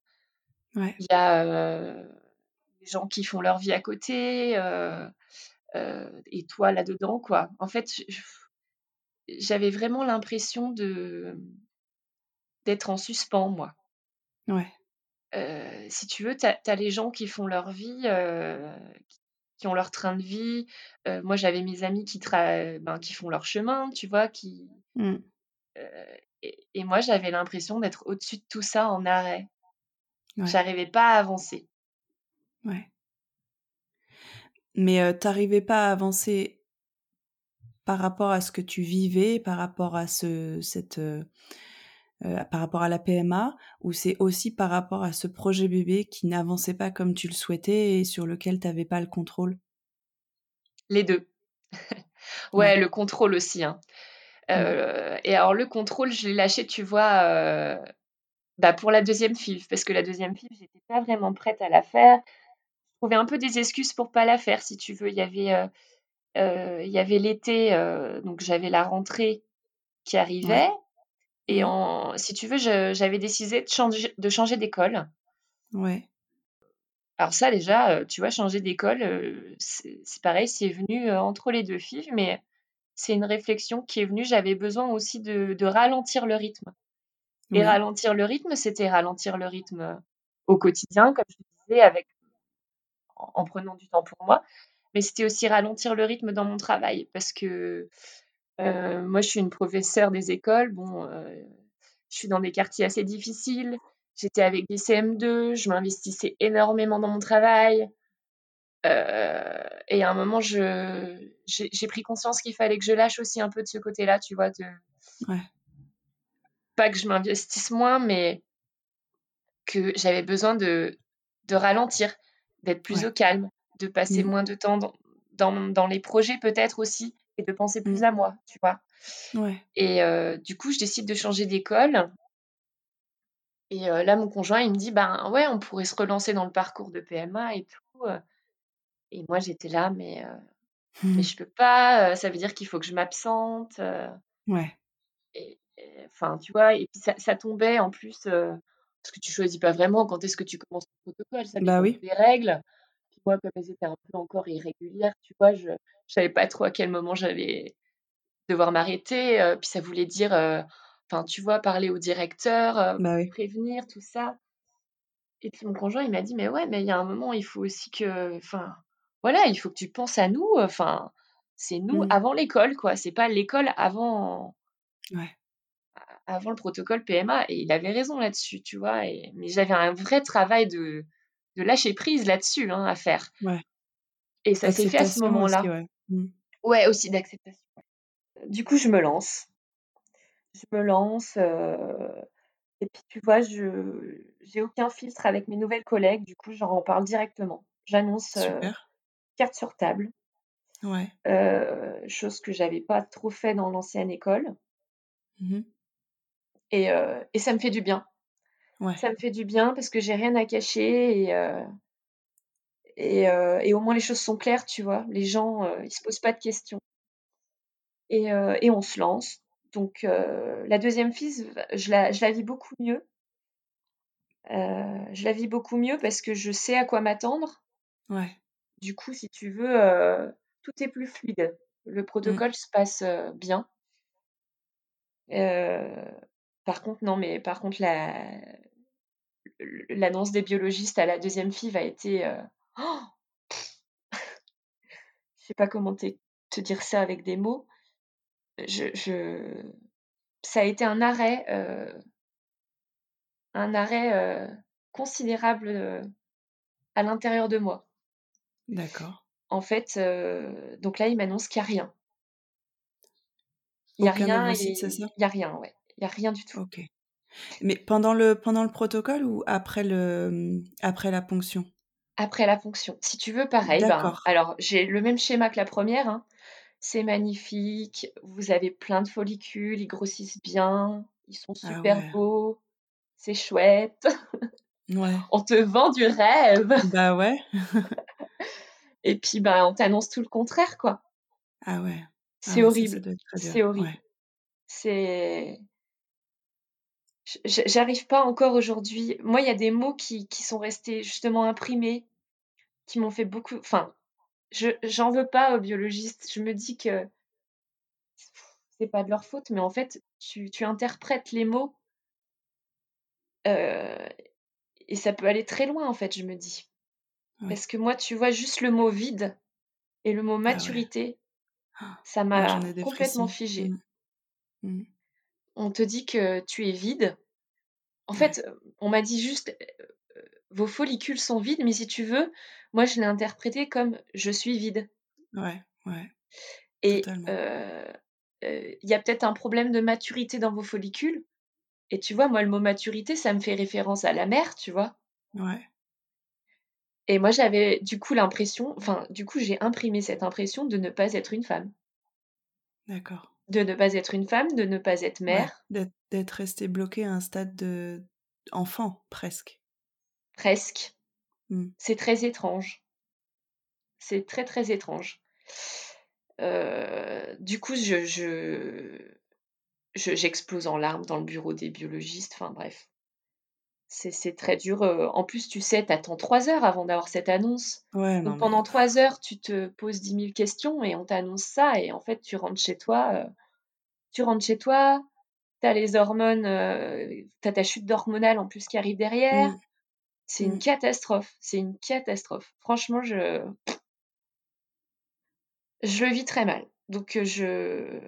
Ouais. Il y a, heu, des gens qui font leur vie à côté, heu et toi là-dedans, quoi. En fait, j'avais vraiment l'impression de d'être en suspens, moi. Ouais. Heu, si tu veux, tu as les gens qui font leur vie, heu, qui ont leur train de vie. Heu, moi, j'avais mes amis qui tra ben, qui font leur chemin, tu vois? Qui, Mmh. et et moi, j'avais l'impression d'être au-dessus de tout ça en arrêt. Ouais. J'arrivais pas à avancer. Ouais. Mais, tu pas à avancer par rapport à ce que tu vivais, par rapport à ce cette, heu, par rapport à la PMA? Ou c'est aussi par rapport à ce projet bébé qui n'avançait pas comme tu le souhaitais et sur lequel tu avais pas le contrôle? Les 2. Ouais, Ouais. le contrôle aussi, hein. Heu et alors le contrôle, je l'ai lâché, tu vois, heu, bah, pour la deuxième FIV, parce que la deuxième FIV, j'étais pas vraiment prête à la faire. Je trouvais un peu des excuses pour pas la faire, si tu veux. Il y avait, il y avait l'été, donc j'avais la rentrée qui arrivait Ouais. Et en si tu veux, j'avais décidé de changer de changer d'école. Ouais. Alors ça déjà, heu, tu vois, changer d'école, heu, c'est pareil, c'est venu, heu, entre les 2 FIV, mais c'est une réflexion qui est venue. J'avais besoin aussi de de ralentir le rythme et ralentir le rythme, c'était ralentir le rythme, au quotidien, comme je disais, avec en en prenant du temps pour moi, mais c'était aussi ralentir le rythme dans mon travail parce que, heu, moi, je suis une professeure des écoles. Bon, heu, je suis dans des quartiers assez difficiles. J'étais avec des CM2, je m'investissais énormément dans mon travail. Heu et à un moment, je j'ai j'ai pris conscience qu'il fallait que je lâche aussi un peu de ce côté-là, tu vois? De Ouais. pas que je m'investisse moins, mais que j'avais besoin de de ralentir, d'être plus Ouais. au calme, de passer Mmh. moins de temps dans dans dans les projets peut-être aussi et de penser plus Mmh. à moi, tu vois? Ouais. Et du coup, je décide de changer d'école et là, mon conjoint, il me dit: «Ben, ouais, on pourrait se relancer dans le parcours de PMA et tout», et moi, j'étais là: «Mais mais je peux pas, ça veut dire qu'il faut que je m'absente, heu» Ouais. et enfin, tu vois? Et puis ça ça tombait en plus, parce que tu choisis pas vraiment quand est-ce que tu commences ton protocole, ça Bah oui. des règles. Moi, comme elles étaient un peu encore irrégulières, tu vois? Je je savais pas trop à quel moment j'allais devoir m'arrêter, heu, puis ça voulait dire, heu, enfin, tu vois? Parler au directeur, heu, Bah oui. prévenir, tout ça. Et puis mon conjoint, il m'a dit: «Mais ouais, mais il y a un moment, il faut aussi que enfin, voilà, il faut que tu penses à nous, enfin, c'est nous Mmh. avant l'école, quoi. C'est pas l'école avant Ouais. avant le protocole PMA» et il avait raison là-dessus, tu vois? Et mais j'avais un vrai travail de de lâcher prise là-dessus, hein, à faire Ouais. et ça s'est fait à ce moment-là. ouais. Mmh. Ouais, aussi d'acceptation. Du coup, je me lance. Je me lance, heu Et puis, tu vois, je j'ai aucun filtre avec mes nouvelles collègues, du coup, j'en parle directement. J'annonce, Super. carte sur table. Ouais. chose que j'avais pas trop fait dans l'ancienne école. Mmh et, et ça me fait du bien. Ouais. Ça me fait du bien parce que j'ai rien à cacher et, et, et, au moins les choses sont claires, tu vois. Les gens, ils se posent pas de questions. Et, et on se lance. Donc la deuxième fille, je la, je la vis beaucoup mieux. je la vis beaucoup mieux parce que je sais à quoi m'attendre. Ouais. Du coup, si tu veux, tout est plus fluide. Le Mmh. protocole se passe bien. par contre, non, mais par contre, la, l'annonce des biologistes à la deuxième fille a été. Oh je sais pas comment te dire ça avec des mots. Je, je... Ça a été un arrêt, un arrêt considérable à l'intérieur de moi. D'accord. En fait, donc là, il m'annonce qu'il n'y a rien. Il n'y a rien. Il n'y a rien, ouais. Il n'y a rien du tout. Ok. Mais pendant le, pendant le protocole ou après, le, après la ponction? Après la ponction. Si tu veux, pareil. Ben, alors, j'ai le même schéma que la première. Hein. C'est magnifique. Vous avez plein de follicules. Ils grossissent bien. Ils sont ah super beaux. C'est chouette. Ouais. on te vend du rêve. Bah ouais. Et puis, bah, on t'annonce tout le contraire, quoi. Ah ouais. C'est ah horrible. C'est horrible. C'est. J'arrive pas encore aujourd'hui. Moi, il y a des mots qui, qui, sont restés justement imprimés, qui m'ont fait beaucoup. Enfin, je j'en veux pas aux biologistes. Je me dis que c'est pas de leur faute, mais en fait, tu, tu interprètes les mots euh, et ça peut aller très loin, en fait, je me dis. Parce que moi, tu vois, juste le mot vide et le mot ah maturité, ça m'a complètement figé. Mmh. Mmh. On te dit que tu es vide. En fait, on m'a dit juste vos follicules sont vides, mais si tu veux, moi je l'ai interprété comme je suis vide. Ouais, ouais. Et il y a peut-être un problème de maturité dans vos follicules. Et tu vois, moi, le mot maturité, ça me fait référence à la mère, tu vois? Ouais. Et moi, j'avais du coup l'impression, enfin, du coup, j'ai imprimé cette impression de ne pas être une femme. D'accord. De ne pas être une femme, de ne pas être mère. d'être restée bloquée à un stade de enfant, presque. Presque. Mmh. C'est très étrange. C'est très, très étrange. Euh, du coup, je, je, j'explose en larmes dans le bureau des biologistes. Enfin, bref. C'est très dur. En plus, tu sais, tu attends trois heures avant d'avoir cette annonce. Donc pendant trois heures, tu te poses dix mille questions et on t'annonce ça. Et en fait, tu rentres chez toi. tu rentres chez toi, tu as les hormones, tu as ta chute hormonale en plus qui arrive derrière. Mmh. C'est une mmh. catastrophe. C'est une catastrophe. Franchement, je. Je le vis très mal. Donc, je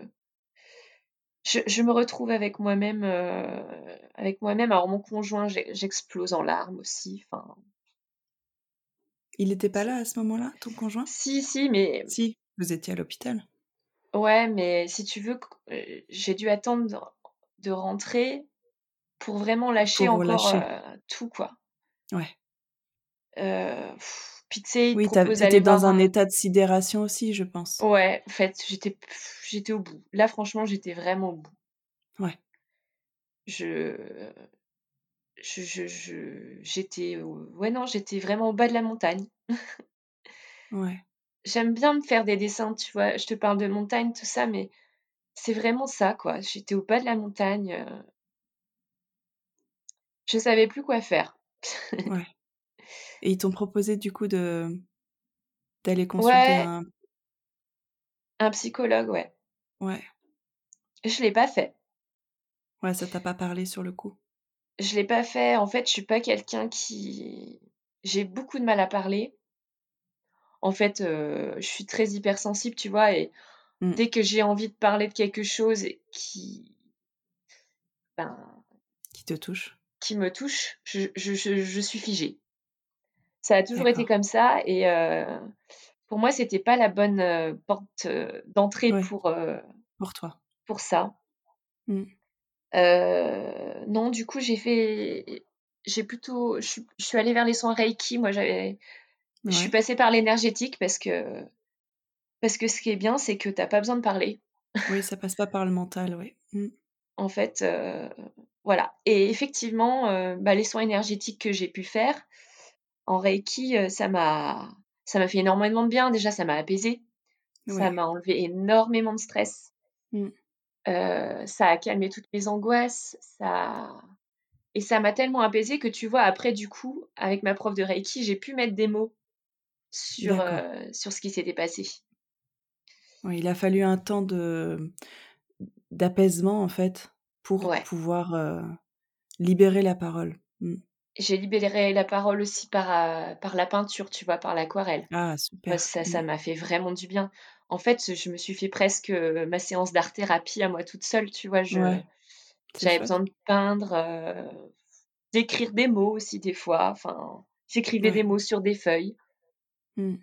je, me retrouve avec moi-même, euh, avec moi-même. Alors mon conjoint, j'explose en larmes aussi. Enfin. Il n'était pas là à ce moment-là, ton conjoint? Si, si, mais. Si, vous étiez à l'hôpital. Ouais, mais si tu veux, euh, j'ai dû attendre de rentrer pour vraiment lâcher encore euh, tout, quoi. Ouais. Euh, puis tu sais, oui, t'étais dans un, état de sidération aussi, je pense. Ouais, en fait, j'étais, j'étais au bout. Là, franchement, j'étais vraiment au bout. Ouais. Je, je, je, j'étais, ouais non, j'étais vraiment au bas de la montagne. ouais. J'aime bien me faire des dessins, tu vois. Je te parle de montagne, tout ça, mais c'est vraiment ça, quoi. J'étais au bas de la montagne. Euh. Je savais plus quoi faire. ouais. Et ils t'ont proposé du coup de d'aller consulter un... un psychologue, ouais. Ouais. Je l'ai pas fait. Ouais, ça t'a pas parlé sur le coup. Je l'ai pas fait. En fait, je suis pas quelqu'un qui. J'ai beaucoup de mal à parler. En fait, euh, je suis très hypersensible, tu vois, et mmh. dès que j'ai envie de parler de quelque chose qui. Ben, qui te touche. Qui me touche, je, je, je suis figée. Ça a toujours été comme ça et pour moi, c'était pas la bonne porte d'entrée pour pour toi. Pour ça. Mmh. Euh, non, du coup, j'ai fait. J'ai plutôt. Je suis, je suis allée vers les soins Reiki. Moi, j'avais. Je suis Ouais. passée par l'énergétique parce que. Parce que ce qui est bien, c'est que t'as pas besoin de parler. Oui, ça passe pas par le mental, oui. Mmh. En fait, euh, voilà. Et effectivement, euh, bah, les soins énergétiques que j'ai pu faire en Reiki, euh, ça m'a. Ça m'a fait énormément de bien. Déjà, ça m'a apaisé. Ça m'a enlevé énormément de stress. Mmh. Euh, ça a calmé toutes mes angoisses. Ça. Et ça m'a tellement apaisée que tu vois, après, du coup, avec ma prof de Reiki, j'ai pu mettre des mots sur, euh, sur ce qui s'était passé. Oui, il a fallu un temps de d'apaisement, en fait, pour Ouais. pouvoir, libérer la parole. Mmh. J'ai libéré la parole aussi par, euh, par la peinture, tu vois, par l'aquarelle. Ah super. ça, ça Mmh. m'a fait vraiment du bien. En fait, je me suis fait presque euh, ma séance d'art-thérapie à moi toute seule, tu vois. Je, Ouais, j'avais besoin de peindre, euh, d'écrire des mots aussi des fois. Enfin, j'écrivais des mots sur des feuilles. Mmh.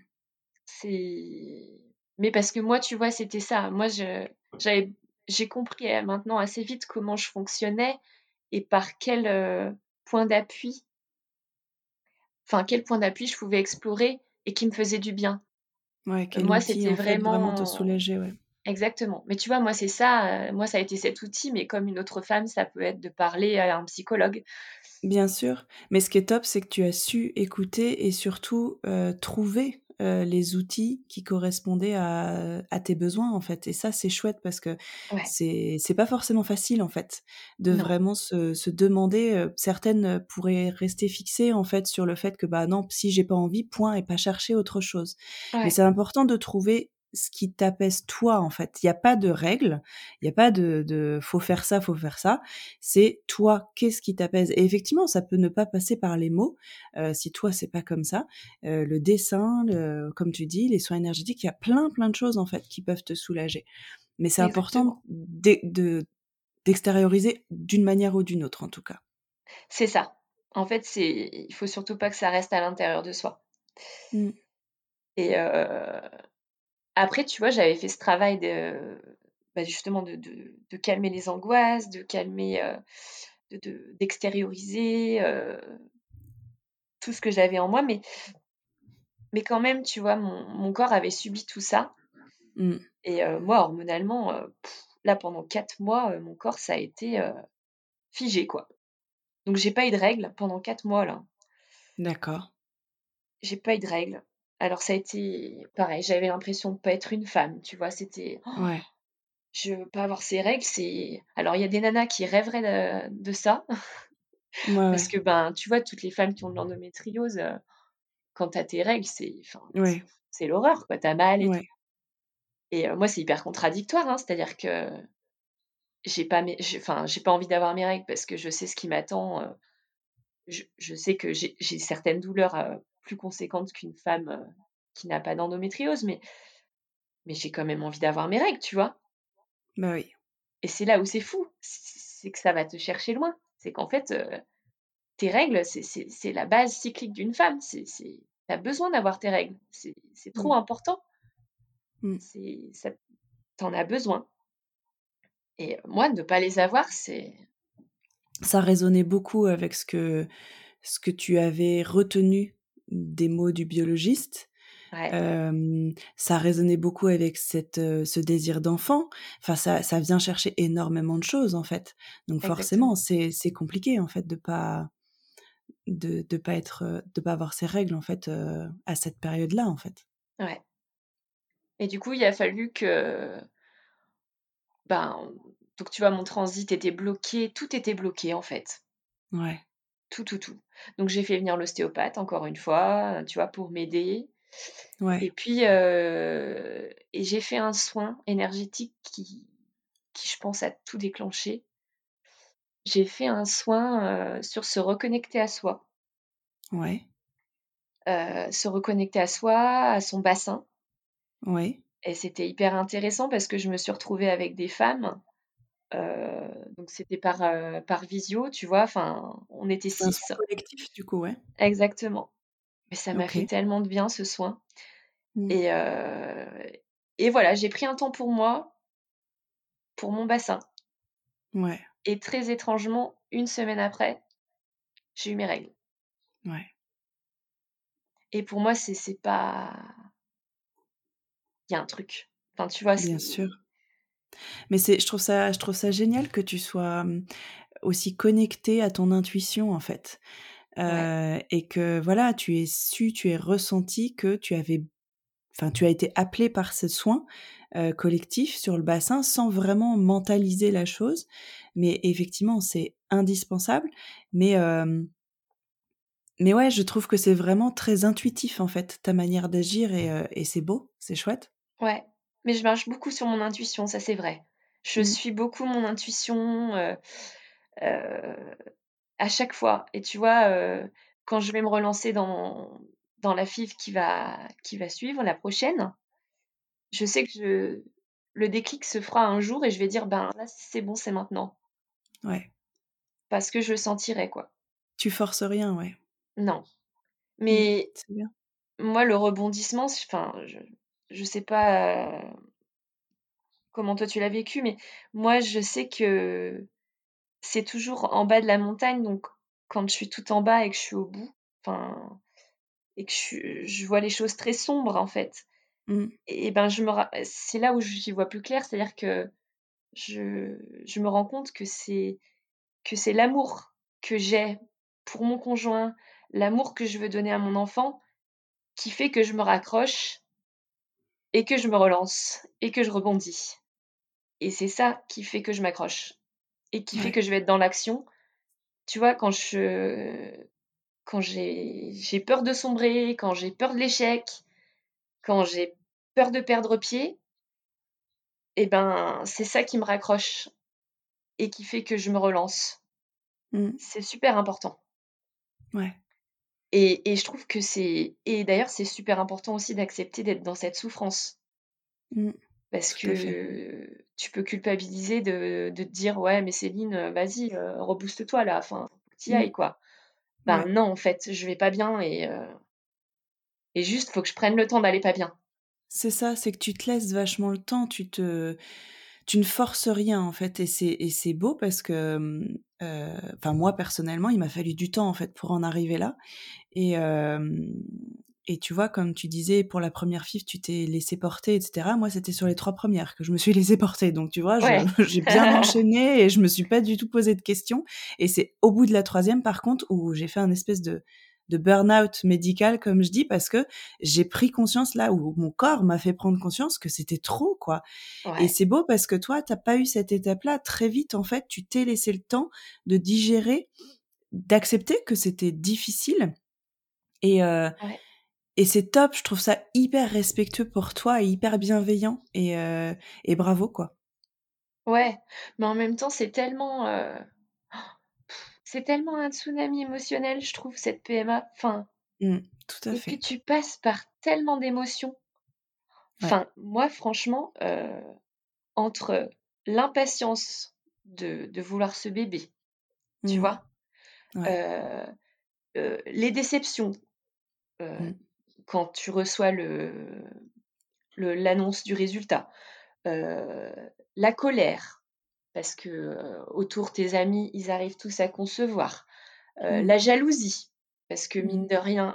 C'est mais parce que moi, tu vois, c'était ça. Moi, je j'avais j'ai compris, maintenant assez vite comment je fonctionnais et par quel, point d'appui enfin, quel point d'appui je pouvais explorer et qui me faisait du bien. Ouais, quel moi, c'était en fait, vraiment te soulager, ouais. exactement. Mais tu vois, moi, c'est ça, heu, moi, ça a été cet outil, mais comme une autre femme, ça peut être de parler à un psychologue. Bien sûr, mais ce qui est top, c'est que tu as su écouter et surtout, heu, trouver, heu, les outils qui correspondaient à à tes besoins, en fait. Et ça, c'est chouette parce que Ouais, c'est c'est pas forcément facile, en fait, de non, vraiment se se demander, heu, certaines, pourraient rester fixées, en fait, sur le fait que, bah, non, si j'ai pas envie, point et pas chercher autre chose. Mais c'est important de trouver ce qui t'apaise toi, en fait. Il y a pas de règle, il y a pas de de: «Faut faire ça, faut faire ça». C'est toi, qu'est-ce qui t'apaise? Et effectivement, ça peut ne pas passer par les mots, heu, si toi c'est pas comme ça. Heu, le dessin, le comme tu dis, les soins énergétiques, il y a plein, plein de choses en fait qui peuvent te soulager. Mais c'est important d'e d'extérioriser d'une manière ou d'une autre en tout cas. C'est ça. En fait, c'est il faut surtout pas que ça reste à l'intérieur de soi Mmh. et heu Après, tu vois, j'avais fait ce travail de, bah, justement de de de calmer les angoisses, de calmer, de d'extérioriser, tout ce que j'avais en moi, mais mais quand même, tu vois, mon mon corps avait subi tout ça Mmh. et moi, hormonalement, là, pendant 4 mois, mon corps, ça a été, figé, quoi. Donc j'ai pas eu de règles pendant 4 mois, là. D'accord. J'ai pas eu de règles. Alors ça a été pareil, j'avais l'impression de pas être une femme, tu vois? C'était Ouais. je veux pas avoir ces règles, c'est alors il y a des nanas qui rêveraient de de ça, Ouais, parce que, ben, tu vois, toutes les femmes qui ont de l'endométriose, heu, quand tu as tes règles, c'est enfin, Ouais. c'est l'horreur, quoi. Tu as mal et tout Ouais. et heu, moi, c'est hyper contradictoire, hein, c'est-à-dire que j'ai pas mes j'ai enfin, j'ai pas envie d'avoir mes règles parce que je sais ce qui m'attend, heu, je je sais que j'ai certaines douleurs, heu, plus conséquentes qu'une femme, heu, qui n'a pas d'endométriose, mais mais j'ai quand même envie d'avoir mes règles, tu vois? Bah, oui. Et c'est là où c'est fou, c'est que ça va te chercher loin. C'est qu'en fait, heu Tes règles, c'est la base cyclique d'une femme. Tu as besoin d'avoir tes règles. C'est c'est trop Mmh. important. Mmh. C'est ça tu en as besoin et moi, ne pas les avoir, c'est Ça résonnait beaucoup avec ce que ce que tu avais retenu des mots du biologiste ouais, ça résonnait beaucoup avec cette, ce désir d'enfant. Enfin, ça ça vient chercher énormément de choses, en fait. Donc forcément, exactement. c'est c'est compliqué, en fait, de pas de de pas être, de pas avoir ses règles, en fait, à cette période-là, en fait. Ouais et du coup, il a fallu que, ben, donc tu vois, mon transit était bloqué, tout était bloqué, en fait. Ouais, Tout, tout, tout. Donc j'ai fait venir l'ostéopathe encore une fois, tu vois, pour m'aider ouais, et puis, heu et j'ai fait un soin énergétique qui qui, je pense, a tout déclenché. J'ai fait un soin, heu, sur se reconnecter à soi, ouais, se reconnecter à soi, à son bassin ouais. et c'était hyper intéressant parce que je me suis retrouvée avec des femmes, heu, donc c'était par, heu, par visio, tu vois? Enfin, on était C'est 6 collectif, du coup, ouais? exactement. Mais ça m'a fait tellement de bien ce soin Mmh. et heu et voilà, j'ai pris un temps pour moi, pour mon bassin. Ouais. Et très étrangement, une semaine après, j'ai eu mes règles. Ouais. Et pour moi, c'est c'est pas il y a un truc. Enfin, tu vois, Bien sûr. Mais c'est je trouve ça je trouve ça génial que tu sois, mmh, aussi connectée à ton intuition, en fait. Ouais. Heu et que voilà, tu aies su, tu aies ressenti que tu avais enfin, tu as été appelée par ce soin, heu, collectif sur le bassin sans vraiment mentaliser la chose. Mais effectivement, c'est indispensable. Mais, mais ouais, je trouve que c'est vraiment très intuitif, en fait, ta manière d'agir et heu et c'est beau, c'est chouette. Ouais, mais je marche beaucoup sur mon intuition, ça c'est vrai. Je Mmh. suis beaucoup mon intuition, heu heu, à chaque fois et tu vois, heu, quand je vais me relancer dans dans la FIV qui va qui va suivre, la prochaine, je sais que je le déclic se fera un jour et je vais dire: «Ben, là, c'est bon, c'est maintenant». Ouais. Parce que je le sentirai, quoi. Tu forces rien, ouais. Non, Mmh. mais bien. moi, le rebondissement, enfin, je je sais pas, comment toi tu l'as vécu, mais moi, je sais que c'est toujours en bas de la montagne, donc quand je suis tout en bas et que je suis au bout, enfin et que je vois les choses très sombres, en fait Mmh. et ben, je me c'est là où j'y vois plus clair, c'est-à-dire que je je me rends compte que c'est que c'est l'amour que j'ai pour mon conjoint, l'amour que je veux donner à mon enfant, qui fait que je me raccroche et que je me relance et que je rebondis et c'est ça qui fait que je m'accroche et qui fait que je vais être dans l'action. Tu vois, quand je quand j'ai peur de sombrer, quand j'ai peur de l'échec, quand j'ai peur de perdre pied et ben, c'est ça qui me raccroche et qui fait que je me relance. Mmh. C'est super important Ouais. Et et je trouve que c'est et d'ailleurs, c'est super important aussi d'accepter d'être dans cette souffrance. Mmh. Parce Tout que tu peux culpabiliser de de te dire: «Ouais, mais Céline, heu, vas-y, heu, rebooste-toi là, enfin, faut que tu y Mmh. ailles, quoi». Ben Ouais. non, en fait, je vais pas bien et heu et juste, faut que je prenne le temps d'aller pas bien. C'est ça, c'est que tu te laisses vachement le temps, tu te tu ne forces rien, en fait et c'est et c'est beau parce que, mmh, heu, enfin moi personnellement, il m'a fallu du temps, en fait, pour en arriver là et tu vois, comme tu disais, pour la première FIV, tu t'es laissée porter et cetera. Moi, c'était sur les 3 premières que je me suis laissée porter donc tu vois, Ouais. j'ai bien enchaîné et je me suis pas du tout posé de questions et c'est au bout de la troisième, par contre, où j'ai fait un espèce de de burn-out médical, comme je dis, parce que j'ai pris conscience là où mon corps m'a fait prendre conscience que c'était trop, quoi et c'est beau parce que toi, tu as pas eu cette étape-là. Très vite, en fait, tu t'es laissé le temps de digérer, d'accepter que c'était difficile et Ouais. et c'est top. Je trouve ça hyper respectueux pour toi et hyper bienveillant et heu et bravo, quoi. Ouais, mais en même temps, c'est tellement, heu, c'est tellement un tsunami émotionnel, je trouve, cette PMA. Enfin Mmh, tout à et puis fait. tu passes par tellement d'émotions? Ouais. Enfin, moi, franchement, heu, entre l'impatience de de vouloir ce bébé, tu Mmh. vois? Ouais. Heu heu, les déceptions, Mmh. quand tu reçois le le l'annonce du résultat, la colère parce que, autour tes amis, ils arrivent tous à concevoir, Mmh. la jalousie parce que Mmh. mine de rien,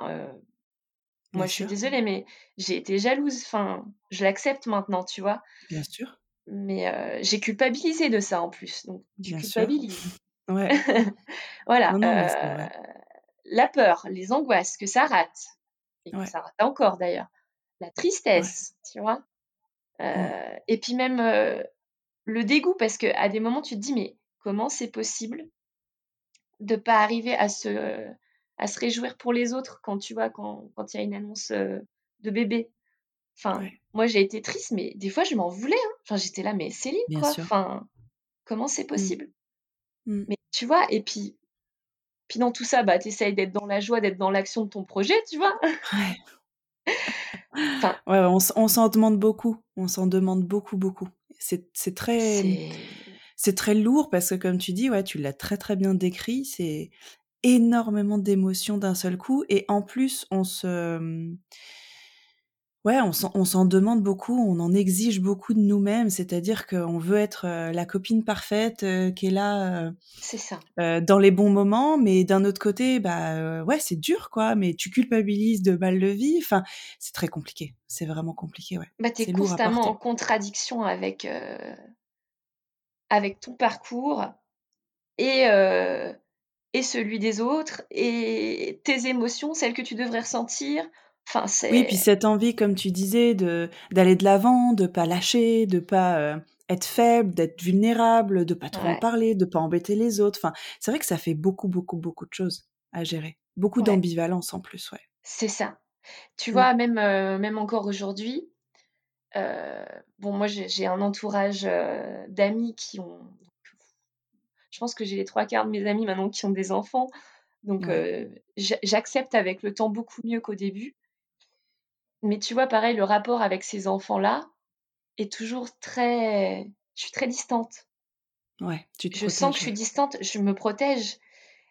moi je suis désolée mais j'ai été jalouse, enfin, je l'accepte maintenant, tu vois? bien sûr, Mais, j'ai culpabilisé de ça en plus, donc tu bien sûr. culpabilises. Ouais. Voilà, Non, non, la peur, les angoisses que ça rate et que ça rate encore d'ailleurs, la Ouais. tristesse, tu vois? Mmh. Et puis même, le dégoût parce qu'à des moments tu te dis: «Mais comment c'est possible de pas arriver à se à se réjouir pour les autres quand tu vois, quand quand il y a une annonce, heu, de bébé?» enfin, Ouais. moi j'ai été triste, mais des fois je m'en voulais, hein. Enfin j'étais là: «Mais Céline Bien quoi, sûr. enfin, comment c'est Mmh. possible?» Mmh. mais tu vois? Et puis puis dans tout ça, bah, tu essayes d'être dans la joie, d'être dans l'action de ton projet, tu vois? Ouais. Enfin, Ouais, ouais, on s on s'en demande beaucoup, on s'en demande beaucoup, beaucoup. C'est c'est très, mmh, c'est c'est très lourd parce que comme tu dis, ouais, tu l'as très, très bien décrit, c'est énormément d'émotions d'un seul coup et en plus on se, mmh Ouais, on s'en demande beaucoup, on en exige beaucoup de nous-mêmes, c'est-à-dire qu'on veut être euh, la copine parfaite euh, qui est là C'est ça. dans les bons moments, mais d'un autre côté, bah ouais, c'est dur quoi, mais tu culpabilises de mal de vie, enfin, c'est très compliqué, c'est vraiment compliqué, ouais. Bah, tu es constamment en contradiction avec, avec ton parcours et, et celui des autres et tes émotions, celles que tu devrais ressentir. Enfin, oui, puis cette envie, comme tu disais, de d'aller de l'avant, de pas lâcher, de pas euh, être faible, d'être vulnérable, de pas trop en parler, de pas embêter les autres. Enfin, c'est vrai que ça fait beaucoup, beaucoup, beaucoup de choses à gérer. Beaucoup d'ambivalence en plus, ouais. C'est ça. Tu mmh. vois, même, euh, même encore aujourd'hui, euh, bon, moi j'ai un entourage d'amis qui ont. Je pense que j'ai les trois quarts de mes amis maintenant qui ont des enfants. Donc j'accepte avec le temps beaucoup mieux qu'au début. Mais tu vois, pareil, le rapport avec ces enfants-là est toujours très. Je suis très distante. Ouais, tu Je sens que je suis distante, je me protège.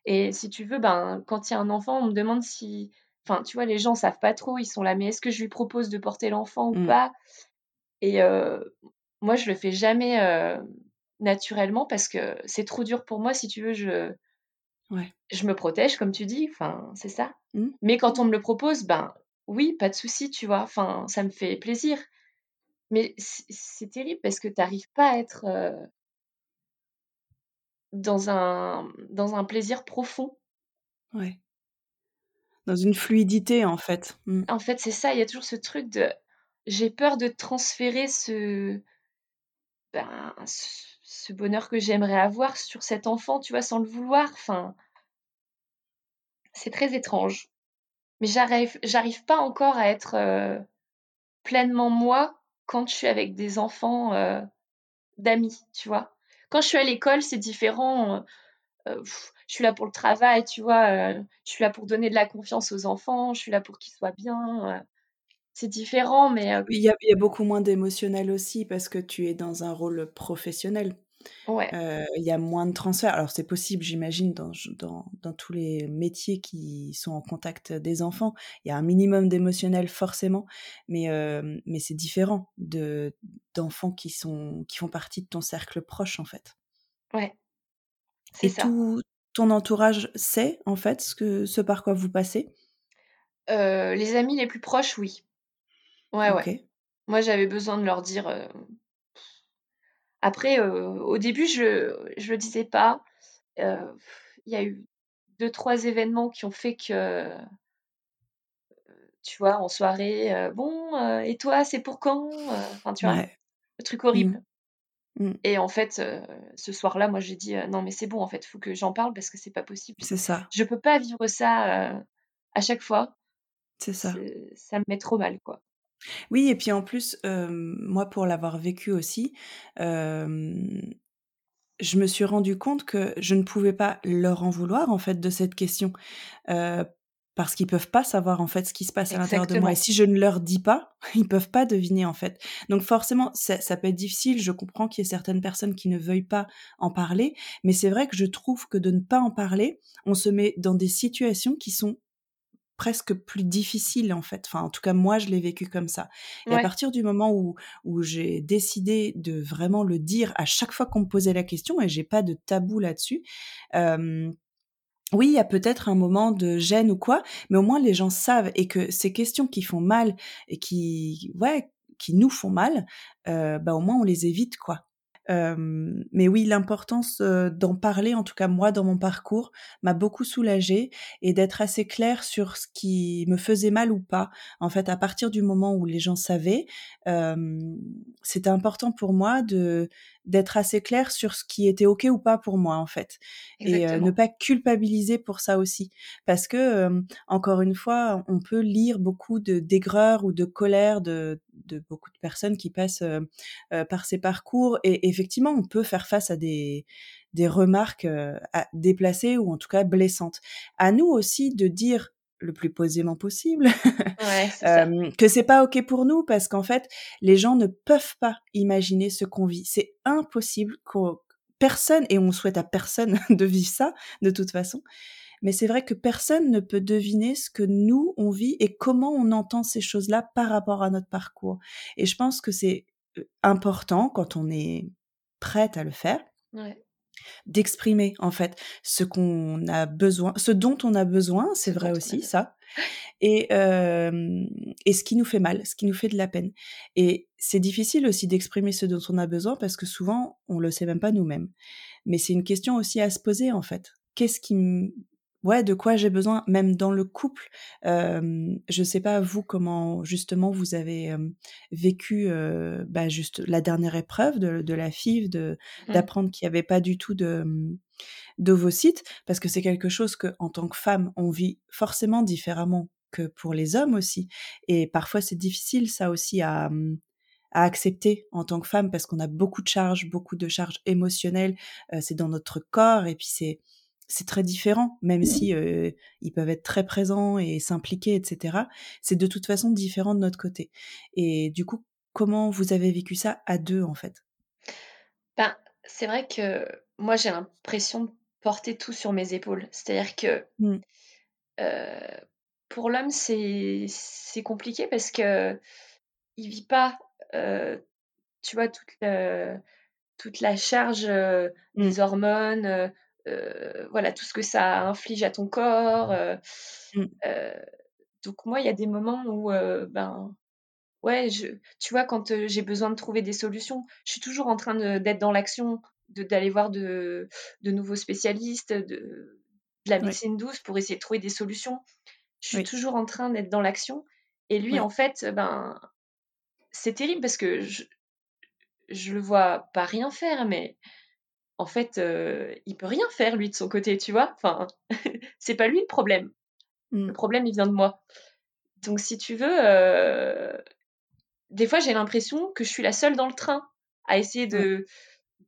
Et si tu veux, ben, quand il y a un enfant, on me demande si. Enfin, tu vois, les gens savent pas trop, ils sont là, mais est-ce que je lui propose de porter l'enfant ou mmh. pas? Et moi, je le fais jamais naturellement parce que c'est trop dur pour moi. Si tu veux, je. Ouais. Je me protège, comme tu dis, enfin, c'est ça. Mmh. Mais quand on me le propose, ben, oui, pas de souci, tu vois. Enfin, ça me fait plaisir. Mais c'est terrible parce que tu n'arrives pas à être dans, un, dans un plaisir profond. Ouais. Dans une fluidité, en fait. Mmh. En fait, c'est ça. Il y a toujours ce truc de. J'ai peur de transférer ce. Ben, ce, bonheur que j'aimerais avoir sur cet enfant, tu vois, sans le vouloir. Enfin. C'est très étrange mais j'arrive, j'arrive pas encore à être euh, pleinement moi quand je suis avec des enfants euh, d'amis, tu vois. Quand je suis à l'école, c'est différent. Euh, je suis là pour le travail, tu vois. je suis là pour donner de la confiance aux enfants. Je suis là pour qu'ils soient bien. c'est différent, mais il y, a, il y a beaucoup moins d'émotionnel aussi parce que tu es dans un rôle professionnel. Ouais. il y a moins de transferts. Alors c'est possible, j'imagine, dans, dans, dans, tous les métiers qui sont en contact des enfants. Il y a un minimum d'émotionnel forcément, mais, mais c'est différent de d'enfants qui sont qui font partie de ton cercle proche en fait. Ouais. Et tout ton entourage sait en fait ce que ce par quoi vous passez? les amis les plus proches, oui. Ouais, ouais. Moi, j'avais besoin de leur dire après, au début, je ne le disais pas. Il y a eu deux, trois événements qui ont fait que, tu vois, en soirée, bon, et toi, c'est pour quand Enfin, tu vois, le truc horrible. Mmh. Mmh. Et en fait, ce soir-là, moi, j'ai dit non, mais c'est bon, en fait, il faut que j'en parle parce que c'est pas possible. C'est ça. Je peux pas vivre ça à chaque fois. C'est ça. Ça me met trop mal, quoi. Oui et puis en plus, moi pour l'avoir vécu aussi, je me suis rendu compte que je ne pouvais pas leur en vouloir en fait de cette question, parce qu'ils peuvent pas savoir en fait ce qui se passe à l'intérieur de moi et si je ne leur dis pas, ils peuvent pas deviner en fait. Donc forcément ça ça peut être difficile, je comprends qu'il y ait certaines personnes qui ne veuillent pas en parler, mais c'est vrai que je trouve que de ne pas en parler, on se met dans des situations qui sont presque plus difficile en fait. Enfin, en tout cas, moi, je l'ai vécu comme ça. Et à partir du moment où, où j'ai décidé de vraiment le dire à chaque fois qu'on me posait la question, et j'ai pas de tabou là-dessus, oui, il y a peut-être un moment de gêne ou quoi, mais au moins les gens savent et que ces questions qui font mal et qui, ouais, qui nous font mal, bah au moins on les évite quoi mais oui, l'importance d'en parler, en tout cas moi dans mon parcours, m'a beaucoup soulagée et d'être assez claire sur ce qui me faisait mal ou pas. En fait, à partir du moment où les gens savaient, c'était important pour moi de d'être assez clair sur ce qui était ok ou pas pour moi en fait et ne pas culpabiliser pour ça aussi parce que encore une fois on peut lire beaucoup de d'aigreur ou de colère de, de beaucoup de personnes qui passent par ces parcours et effectivement on peut faire face à des des remarques déplacées ou en tout cas blessantes. À nous aussi de dire le plus posément possible, ouais, que c'est pas ok pour nous parce qu'en fait les gens ne peuvent pas imaginer ce qu'on vit. C'est impossible qu'on personne et on souhaite à personne de vivre ça de toute façon. mais c'est vrai que personne ne peut deviner ce que nous, on vit et comment on entend ces choses-là par rapport à notre parcours. Et je pense que c'est important quand on est prête à le faire. D'exprimer en fait ce qu'on a besoin, ce dont on a besoin, c'est vrai aussi ça, et, et ce qui nous fait mal, ce qui nous fait de la peine. Et c'est difficile aussi d'exprimer ce dont on a besoin parce que souvent on le sait même pas nous-mêmes. Mais c'est une question aussi à se poser en fait. Qu'est-ce qui ouais, de quoi j'ai besoin, même dans le couple. Euh, je sais pas vous comment justement vous avez vécu bah, juste la dernière épreuve de, de la FIV, mmh. d'apprendre qu'il n'y avait pas du tout de d'ovocytes, parce que c'est quelque chose que en tant que femme on vit forcément différemment que pour les hommes aussi, et parfois c'est difficile ça aussi à à accepter en tant que femme parce qu'on a beaucoup de charges, beaucoup de charges émotionnelles, c'est dans notre corps et puis c'est c'est très différent, même si euh, ils peuvent être très présents et s'impliquer, etc. C'est de toute façon différent de notre côté. Et du coup, comment vous avez vécu ça à deux, en fait? Ben, C'est vrai que moi, j'ai l'impression de porter tout sur mes épaules. C'est-à-dire que mmh. euh, pour l'homme, c'est compliqué parce que il vit pas, euh, tu vois, toute, toute la charge mmh. des hormones euh, voilà, tout ce que ça inflige à ton corps. Euh, mmh. euh, donc moi, il y a des moments où, ben, ouais, je, tu vois, quand j'ai besoin de trouver des solutions, je suis toujours en train d'être dans l'action, d'aller voir de, de, nouveaux spécialistes, de, de la médecine douce pour essayer de trouver des solutions. Je suis toujours en train d'être dans l'action. Et lui, en fait, ben, c'est terrible parce que je, je le vois pas rien faire, mais en fait, euh, il peut rien faire lui de son côté, tu vois? Enfin, c'est pas lui le problème. Le mmh. problème, il vient de moi. Donc, si tu veux, euh, des fois, j'ai l'impression que je suis la seule dans le train à essayer de,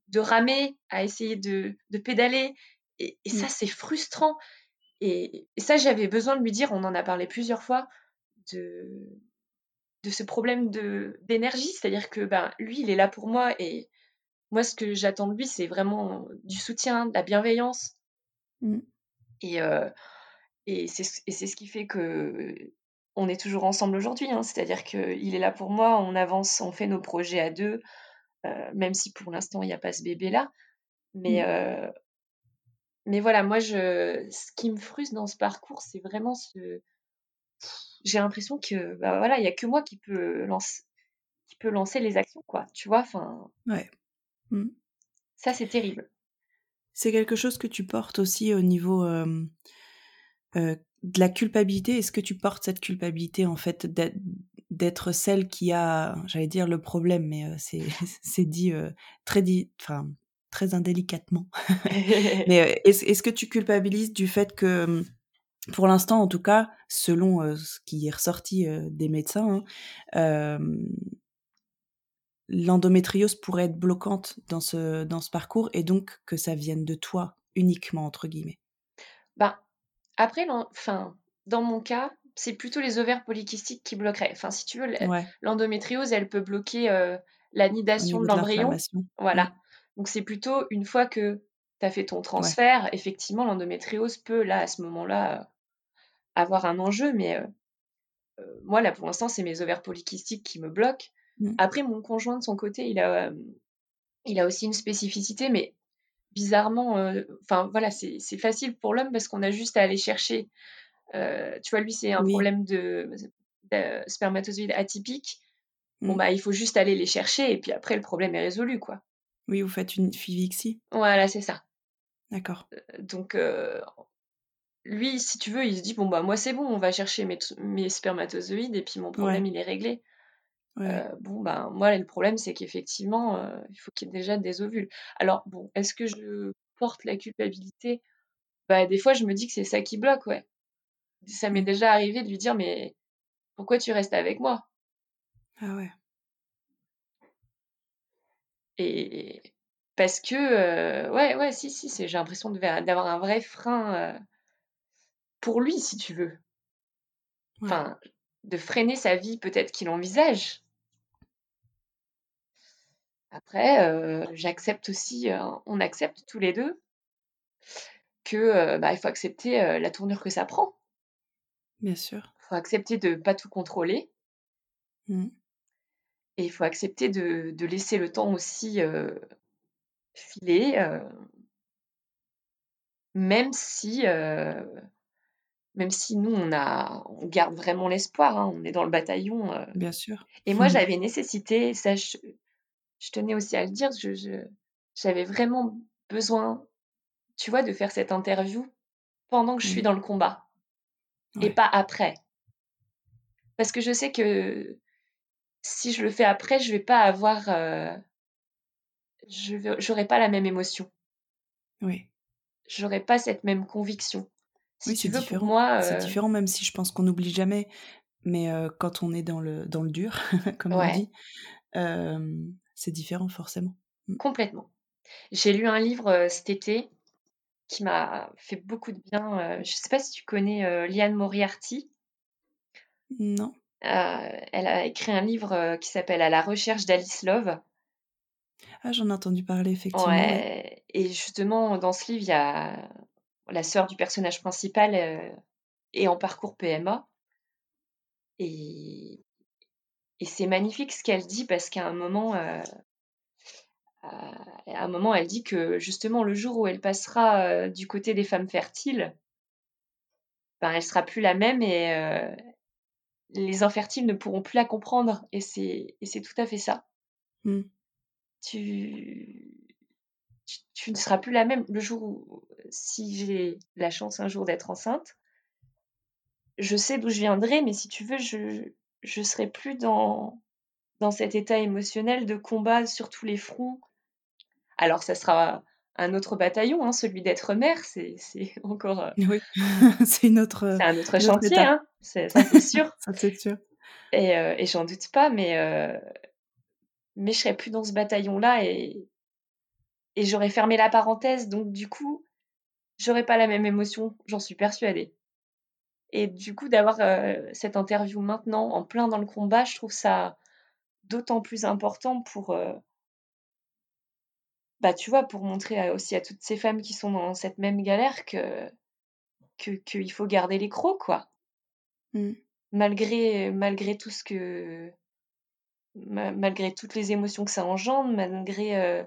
de ramer, à essayer de, de pédaler. Et, ça, mmh. c'est frustrant. Et, ça, j'avais besoin de lui dire, on en a parlé plusieurs fois, de, de ce problème d'énergie. C'est-à-dire que ben, lui, il est là pour moi et moi, ce que j'attends de lui, c'est vraiment du soutien, de la bienveillance. Mmh. Et, et c'est ce qui fait que on est toujours ensemble aujourd'hui. Hein. C'est-à-dire qu'il est là pour moi, on avance, on fait nos projets à deux, même si pour l'instant, il n'y a pas ce bébé-là. Mais, mmh. mais voilà, moi, je, ce qui me frustre dans ce parcours, c'est vraiment ce. J'ai l'impression que, bah, voilà, il n'y a que moi qui peut lancer qui peut lancer les actions, quoi. Tu vois, enfin. Ouais. Mmh. Ça, c'est terrible. C'est quelque chose que tu portes aussi au niveau euh, de la culpabilité. Est-ce que tu portes cette culpabilité, en fait, d'être celle qui a, j'allais dire le problème, mais c'est dit très, dit, enfin, très indélicatement. mais est-ce que tu culpabilises du fait que, pour l'instant, en tout cas, selon ce qui est ressorti des médecins, hein, l'endométriose pourrait être bloquante dans ce, dans ce parcours et donc que ça vienne de toi uniquement, entre guillemets bah, Après, enfin, dans mon cas, c'est plutôt les ovaires polykystiques qui bloqueraient. Enfin, si tu veux, l'endométriose, elle peut bloquer euh, la nidation de l'embryon. Voilà. Donc, c'est plutôt une fois que tu as fait ton transfert, effectivement, l'endométriose peut, là, à ce moment-là, euh, avoir un enjeu. Mais euh, moi, là, pour l'instant, c'est mes ovaires polykystiques qui me bloquent. Mmh. Après, mon conjoint, de son côté, il a, il a aussi une spécificité, mais bizarrement, enfin voilà, c'est facile pour l'homme parce qu'on a juste à aller chercher. tu vois, lui, c'est un problème de, spermatozoïde atypique. Bon, mmh. bah, il faut juste aller les chercher et puis après, le problème est résolu, quoi. Oui, vous faites une FIVIXI Voilà, c'est ça. D'accord. donc, lui, si tu veux, il se dit bon, bah, moi, c'est bon, on va chercher mes, mes spermatozoïdes et puis mon problème, il est réglé. Euh, bon, ben, moi, le problème, c'est qu'effectivement, euh, il faut qu'il y ait déjà des ovules. Alors, bon, est-ce que je porte la culpabilité? Bah, Des fois, je me dis que c'est ça qui bloque, ouais. Ça m'est mmh. déjà arrivé de lui dire, mais pourquoi tu restes avec moi? Ah ouais. Et parce que, euh, ouais, ouais, si, si, j'ai l'impression d'avoir un vrai frein pour lui, si tu veux. Enfin, de freiner sa vie, peut-être qu'il envisage. Après, j'accepte aussi, on accepte tous les deux que bah, il faut accepter la tournure que ça prend. Bien sûr. Il faut accepter de ne pas tout contrôler. Mmh. Et il faut accepter de, de, laisser le temps aussi filer, même si, même si nous, on, a, on garde vraiment l'espoir, hein, on est dans le bataillon. Bien sûr. Et moi, j'avais nécessité, ça, je, je, tenais aussi à le dire, je, j'avais vraiment besoin, tu vois, de faire cette interview pendant que je suis dans le combat et pas après. Parce que je sais que si je le fais après, je vais pas avoir, euh, je j'aurai pas la même émotion. Oui. J'aurai pas cette même conviction. oui, c'est différent. moi, c'est euh différent, même si je pense qu'on n'oublie jamais. Mais euh, quand on est dans le dans le dur, comme on dit, c'est différent forcément. Mmh. Complètement. J'ai lu un livre cet été qui m'a fait beaucoup de bien. je sais pas si tu connais Liane Moriarty. Non. elle a écrit un livre qui s'appelle À la recherche d'Alice Love. Ah, j'en ai entendu parler, effectivement. Ouais. Et justement, dans ce livre, il y a la sœur du personnage principal et en parcours PMA. Et, et c'est magnifique ce qu'elle dit parce qu'à un moment, à un moment, elle dit que justement, le jour où elle passera du côté des femmes fertiles, ben, elle sera plus la même et les infertiles ne pourront plus la comprendre. Et c'est, tout à fait ça. Mmh. Tu... tu, ne seras plus la même le jour où, si j'ai la chance un jour d'être enceinte, je sais d'où je viendrai, mais si tu veux, je, je serai plus dans, dans cet état émotionnel de combat sur tous les fronts. Alors, ça sera un autre bataillon, hein, celui d'être mère, c'est encore. Euh, oui, c'est une autre. C'est un autre chantier, hein, ça c'est sûr. ça c'est sûr. Et, euh, et j'en doute pas, mais euh, mais je serai plus dans ce bataillon-là et et j'aurais fermé la parenthèse, donc du coup, j'aurais pas la même émotion, j'en suis persuadée. Et du coup, d'avoir cette interview maintenant, en plein dans le combat, je trouve ça d'autant plus important pour, bah, tu vois, pour montrer aussi à toutes ces femmes qui sont dans cette même galère que qu'il faut garder les crocs, quoi. Mmh. Malgré, malgré tout ce que. malgré toutes les émotions que ça engendre, malgré.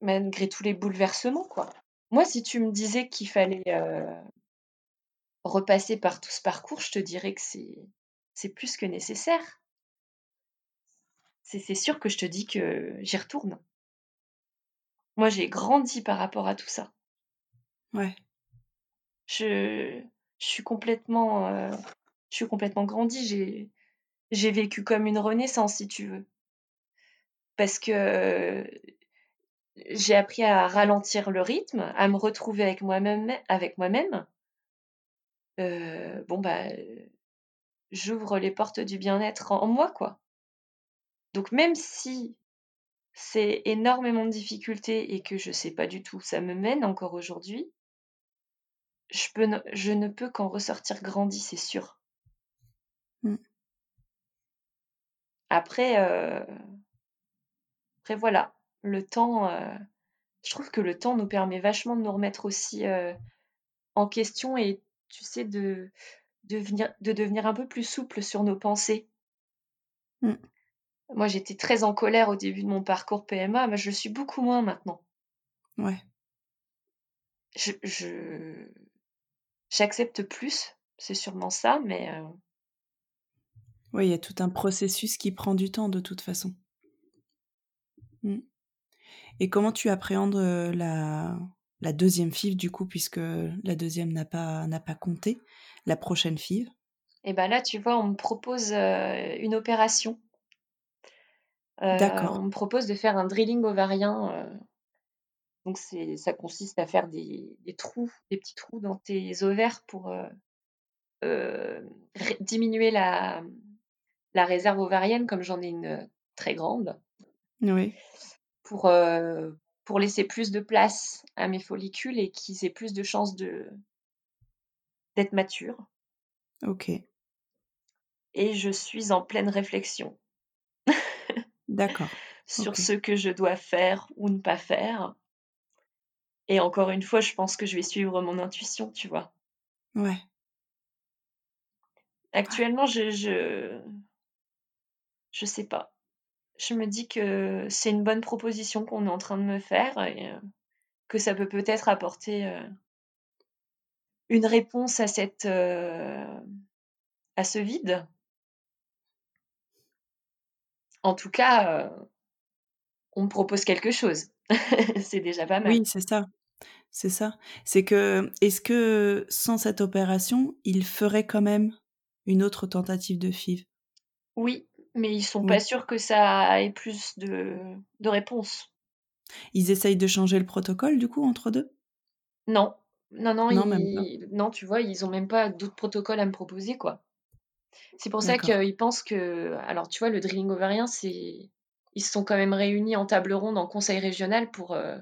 malgré tous les bouleversements, quoi. Moi, si tu me disais qu'il fallait repasser par tout ce parcours, je te dirais que c'est, c'est plus que nécessaire. C'est, sûr que je te dis que j'y retourne. Moi, j'ai grandi par rapport à tout ça. Ouais. Je, je suis complètement, euh, je suis complètement grandi. J'ai, j'ai vécu comme une renaissance, si tu veux. Parce que j'ai appris à ralentir le rythme, à me retrouver avec moi-même, avec moi-même. Euh, bon bah, j'ouvre les portes du bien-être en moi, quoi. Donc même si c'est énormément de difficultés et que je sais pas du tout où ça me mène encore aujourd'hui, je, peux je ne peux qu'en ressortir grandi, c'est sûr. Mmh. Après, euh, après voilà, le temps, euh, je trouve que le temps nous permet vachement de nous remettre aussi euh, en question et tu sais de, de, de devenir un peu plus souple sur nos pensées. Mmh. Moi, j'étais très en colère au début de mon parcours PMA, mais je suis beaucoup moins maintenant. Ouais. Je, j'accepte plus, c'est sûrement ça, mais. Euh oui, il y a tout un processus qui prend du temps de toute façon. Mmh. Et comment tu appréhendes euh, la, la deuxième FIV du coup, puisque la deuxième n'a pas, n'a pas compté, la prochaine FIV Et eh ben là, tu vois, on me propose euh, une opération D'accord. on me propose de faire un drilling ovarien. donc c'est, ça consiste à faire des, des, trous, des petits trous dans tes ovaires pour diminuer la, la réserve ovarienne, comme j'en ai une très grande. Oui. Pour, pour laisser plus de place à mes follicules et qu'ils aient plus de chances de, d'être matures. Ok. Et je suis en pleine réflexion. D'accord. sur ce que je dois faire ou ne pas faire. Et encore une fois, je pense que je vais suivre mon intuition, tu vois? Ouais. Actuellement, je je je sais pas. Je me dis que c'est une bonne proposition qu'on est en train de me faire et heu, que ça peut peut-être apporter, heu une réponse à cette, heu, à ce vide. En tout cas, on me propose quelque chose. C'est déjà pas mal. Oui, c'est ça, c'est ça. C'est que est-ce que sans cette opération, il ferait quand même une autre tentative de FIV? Oui, mais ils sont pas sûrs que ça ait plus de de réponses. Ils essayent de changer le protocole du coup entre 2? Non, non, non, Non, ils tu vois, ils ont même pas d'autres protocoles à me proposer, quoi. C'est pour ça qu'ils pensent que alors tu vois, le drilling ovarien, c'est ils se sont quand même réunis en table ronde en conseil régional pour, heu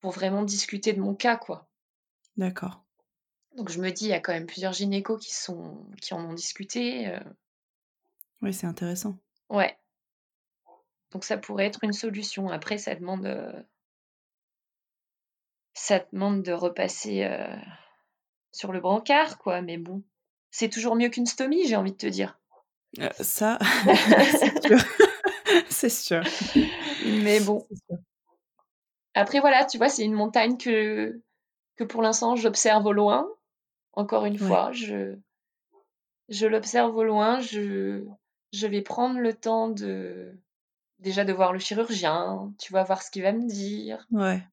pour vraiment discuter de mon cas, quoi. D'accord. Donc je me dis, il y a quand même plusieurs gynécos qui sont qui en ont discuté, heu Oui, c'est intéressant. Ouais. Donc ça pourrait être une solution. Après ça demande, heu ça demande de repasser, heu, sur le brancard, quoi, mais bon, c'est toujours mieux qu'une stomie, j'ai envie de te dire. Heu, ça, c'est sûr. Mais bon. Sûr. Après voilà, tu vois, c'est une montagne que que pour l'instant j'observe au loin. Encore une Ouais. fois, je je l'observe au loin, je je vais prendre le temps de déjà de voir le chirurgien, tu vois? Voir ce qu'il va me dire. Ouais.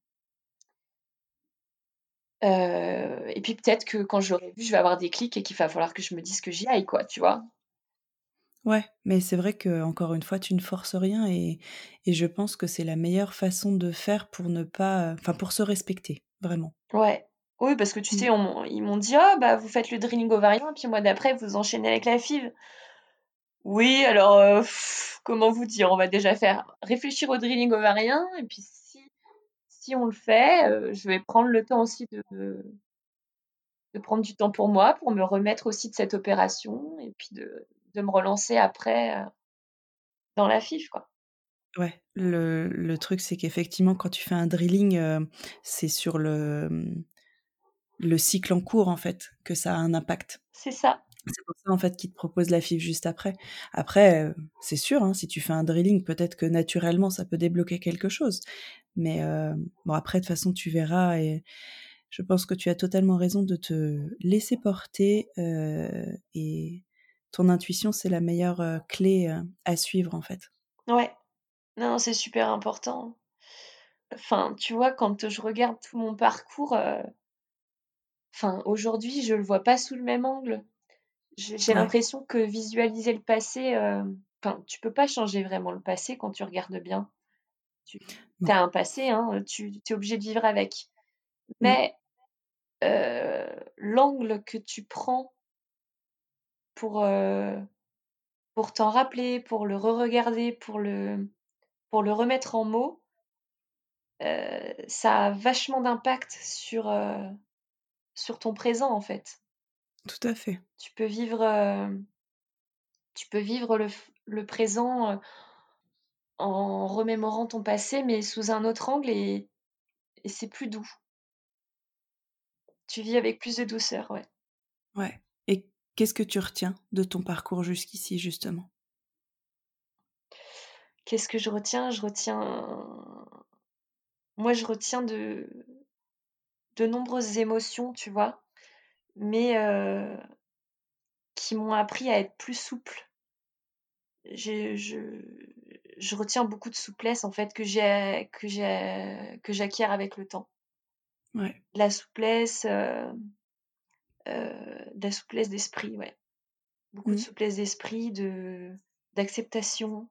Heu et puis peut-être que quand je l'aurai vu, je vais avoir des clics et qu'il va falloir que je me dise que j'y aille, quoi, tu vois? Ouais, mais c'est vrai qu'encore une fois, tu ne forces rien et et je pense que c'est la meilleure façon de faire pour ne pas, enfin pour se respecter, vraiment. Ouais. Oui, parce que tu sais, Mmh. on m'ont ils m'ont dit: «Oh bah, vous faites le drilling ovarien, puis le mois d'après, vous enchaînez avec la FIV». Oui, alors, heu, comment vous dire? On va déjà faire réfléchir au drilling ovarien et puis si si on le fait, heu, je vais prendre le temps aussi de de prendre du temps pour moi, pour me remettre aussi de cette opération et puis de de me relancer après, heu dans la FIV, quoi. Ouais, le le truc, c'est qu'effectivement, quand tu fais un drilling, c'est sur le, le cycle en cours, en fait, que ça a un impact. C'est ça. C'est pour ça, en fait, qu'ils te proposent la FIV juste après. Après, heu, c'est sûr, hein, si tu fais un drilling, peut-être que naturellement, ça peut débloquer quelque chose. Mais, heu, bon après, de toute façon, tu verras et je pense que tu as totalement raison de te laisser porter, heu et ton intuition, c'est la meilleure, clé, à suivre, en fait. Ouais. Non, c'est super important. Enfin, tu vois, quand je regarde tout mon parcours, enfin, aujourd'hui, je le vois pas sous le même angle. J'ai Ouais. l'impression que visualiser le passé, enfin, tu peux pas changer vraiment le passé quand tu regardes bien. Tu as un passé, hein, tu tu es obligé de vivre avec. Mmh. Mais, heu, l'angle que tu prends pour, heu, pour t'en rappeler, pour le reregarder, pour le pour le remettre en mots ça a vachement d'impact sur, sur ton présent, en fait. Tout à fait. Tu peux vivre, hem tu peux vivre le présent, heu en remémorant ton passé, mais sous un autre angle et et c'est plus doux. Tu vis avec plus de douceur, ouais. Ouais et qu'est-ce que tu retiens de ton parcours jusqu'ici, justement? Qu'est-ce que je retiens? Je retiens moi, je retiens de de nombreuses émotions, tu vois? Mais, qui m'ont appris à être plus souple. Je je retiens beaucoup de souplesse, en fait, que j'ai que j'ai que j'acquiers avec le temps. Ouais. La souplesse, de la souplesse d'esprit, ouais. Beaucoup de Mmh. souplesse d'esprit, de d'acceptation.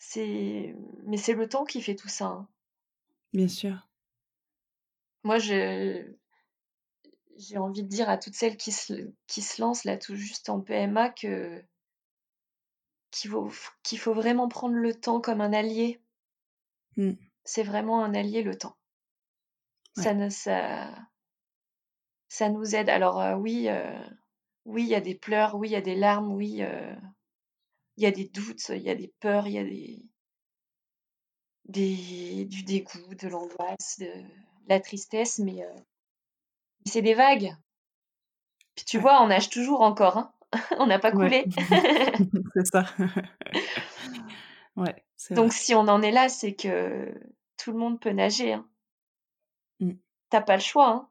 C'est mais c'est le temps qui fait tout ça, hein. Bien sûr. Moi, je j'ai envie de dire à toutes celles qui se qui se lancent là, tout juste en PMA que qu'il faut faut vraiment prendre le temps comme un allié. Mmh. C'est vraiment un allié, le temps. Ça ne ça ça nous aide. Alors, heu, oui, heu, oui, il y a des pleurs, oui, il y a des larmes, oui, heu, il y a des doutes, il y a des peurs, il y a des des, du dégoût, de l'angoisse, de la tristesse, mais euh, c'est des vagues. Puis tu vois, on nage toujours encore, hein. on n'a pas coulé. c'est ça. ouais, Donc si on en est là, c'est que tout le monde peut nager. Hein. Mmh. T'as pas le choix. Hein.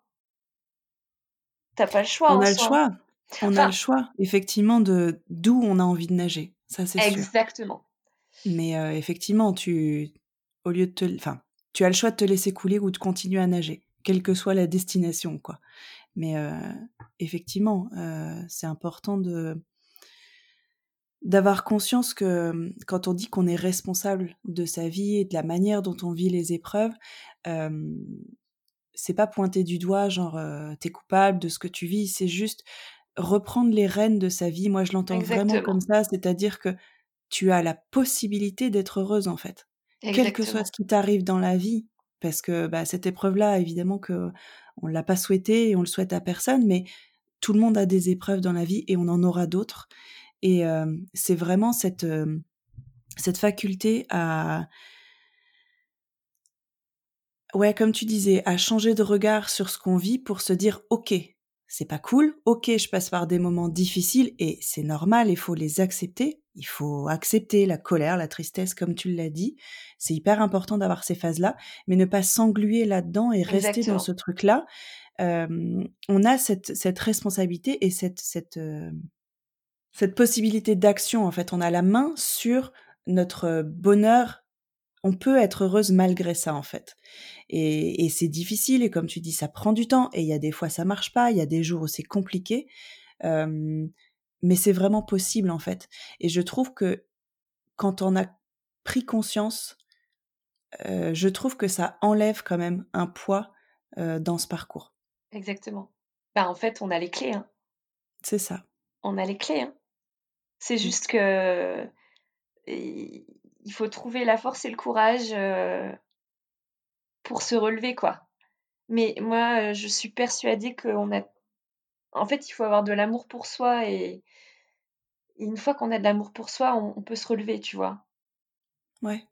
T'as pas le choix. On a le choix. On a le choix, effectivement, de d'où on a envie de nager. Ça, c'est sûr. Exactement. Mais effectivement, tu, au lieu de te, enfin, tu as le choix de te laisser couler ou de continuer à nager, quelle que soit la destination, quoi. Mais effectivement, c'est important de d'avoir conscience que mmh, quand on dit qu'on est responsable de sa vie et de la manière dont on vit les épreuves, c'est pas pointer du doigt genre t'es coupable de ce que tu vis, c'est juste reprendre les rênes de sa vie. Moi, je l'entends vraiment comme ça, c'est-à-dire que tu as la possibilité d'être heureuse en fait, quel que soit ce qui t'arrive dans la vie, parce que bah, cette épreuve-là, évidemment que on l'a pas souhaité et on le souhaite à personne, mais tout le monde a des épreuves dans la vie et on en aura d'autres. Et c'est vraiment cette cette faculté à ouais, comme tu disais, à changer de regard sur ce qu'on vit pour se dire ok, c'est pas cool, ok, je passe par des moments difficiles et c'est normal, il faut les accepter, il faut accepter la colère, la tristesse, comme tu l'as dit. C'est hyper important d'avoir ces phases-là, mais ne pas s'engluer là-dedans et rester dans ce truc-là. on a cette, cette, responsabilité et cette, cette, cette possibilité d'action, en fait. On a la main sur notre bonheur on peut être heureuse malgré ça en fait. Et, c'est difficile et comme tu dis, ça prend du temps et il y a des fois ça marche pas, il y a des jours où c'est compliqué, mais c'est vraiment possible en fait. Et je trouve que quand on a pris conscience, je trouve que ça enlève quand même un poids dans ce parcours. Exactement. Bah en fait, on a les clés. Hein. C'est ça. On a les clés. Hein. C'est mmh. juste que il faut trouver la force et le courage euh, pour se relever, quoi. Mais moi, je suis persuadée qu'on a. En fait, il faut avoir de l'amour pour soi et, une fois qu'on a de l'amour pour soi, on, peut se relever, tu vois. Ouais.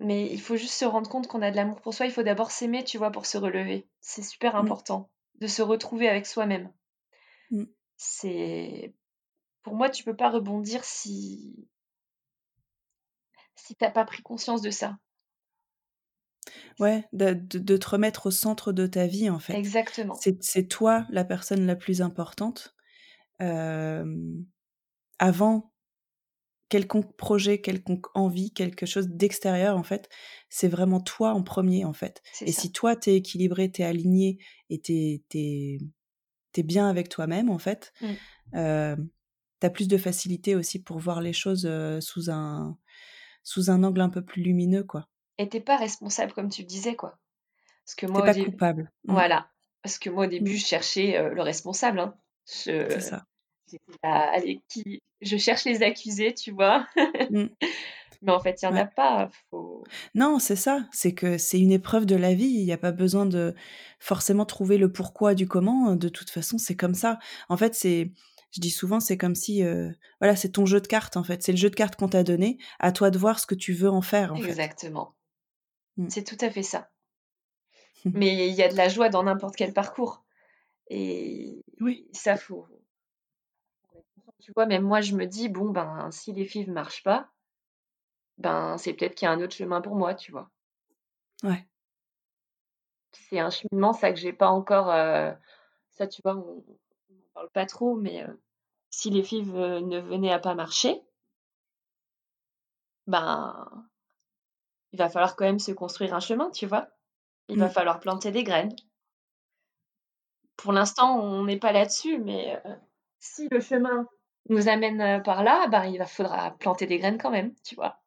Mais il faut juste se rendre compte qu'on a de l'amour pour soi. Il faut d'abord s'aimer, tu vois, pour se relever. C'est super mmh. important de se retrouver avec soi-même. Mmh. C'est. Pour moi, tu peux pas rebondir si si t'as pas pris conscience de ça. Ouais, de, te remettre au centre de ta vie, en fait. Exactement. C'est toi la personne la plus importante. avant quelconque projet, quelconque envie, quelque chose d'extérieur, en fait, c'est vraiment toi en premier, en fait. Et si toi, t'es équilibré, t'es aligné et t'es es, bien avec toi-même, en fait, mmh. t'as plus de facilité aussi pour voir les choses sous un sous un angle un peu plus lumineux, quoi. Et t'es pas responsable, comme tu le disais, quoi. Parce que moi, pas coupable. Mmh. Voilà. Parce que moi, au début, mmh. je cherchais le responsable. Hein. C'est ça. Allez, qui... Je cherche les accusés, tu vois. Mmh. Mais en fait, il n'y en a pas. Non, c'est ça. C'est que c'est une épreuve de la vie. Il n'y a pas besoin de forcément trouver le pourquoi du comment. De toute façon, c'est comme ça. En fait, c'est je dis souvent, c'est comme si, euh, voilà, c'est ton jeu de cartes en fait. C'est le jeu de cartes qu'on t'a donné. À toi de voir ce que tu veux en faire. En Exactement. Mmh. C'est tout à fait ça. Mais il y a de la joie dans n'importe quel parcours. Et oui. ça faut. Tu vois, même moi, je me dis, bon, ben, si les filles ne marchent pas, ben, c'est peut-être qu'il y a un autre chemin pour moi, tu vois. Ouais. C'est un cheminement, ça que j'ai pas encore. Euh, ça, tu vois, parle pas trop, mais si les filles ne venaient à pas marcher, ben, il va falloir quand même se construire un chemin, tu vois. Il va mmh. falloir planter des graines. Pour l'instant, on n'est pas là-dessus, mais si le chemin nous amène par là, ben, il va faudra planter des graines quand même, tu vois.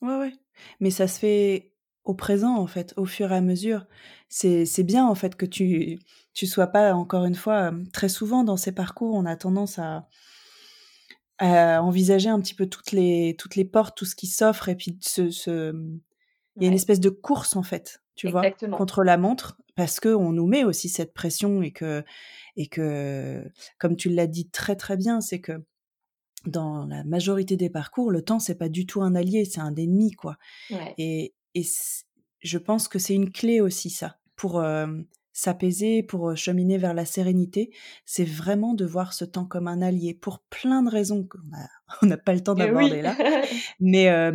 Ouais, ouais. Mais ça se fait au présent, en fait, au fur et à mesure. C'est bien, en fait, que tu tu sois pas, encore une fois, très souvent dans ces parcours, on a tendance à, envisager un petit peu toutes les, toutes les portes, tout ce qui s'offre, et puis ce... il y a une espèce de course, en fait, tu vois, contre la montre, parce qu'on nous met aussi cette pression, et que, et que comme tu l'as dit très très bien, c'est que dans la majorité des parcours, le temps, c'est pas du tout un allié, c'est un ennemi, quoi. Et, et je pense que c'est une clé aussi ça pour s'apaiser, pour cheminer vers la sérénité. C'est vraiment de voir ce temps comme un allié pour plein de raisons qu'on n'a pas le temps d'aborder là. Mais,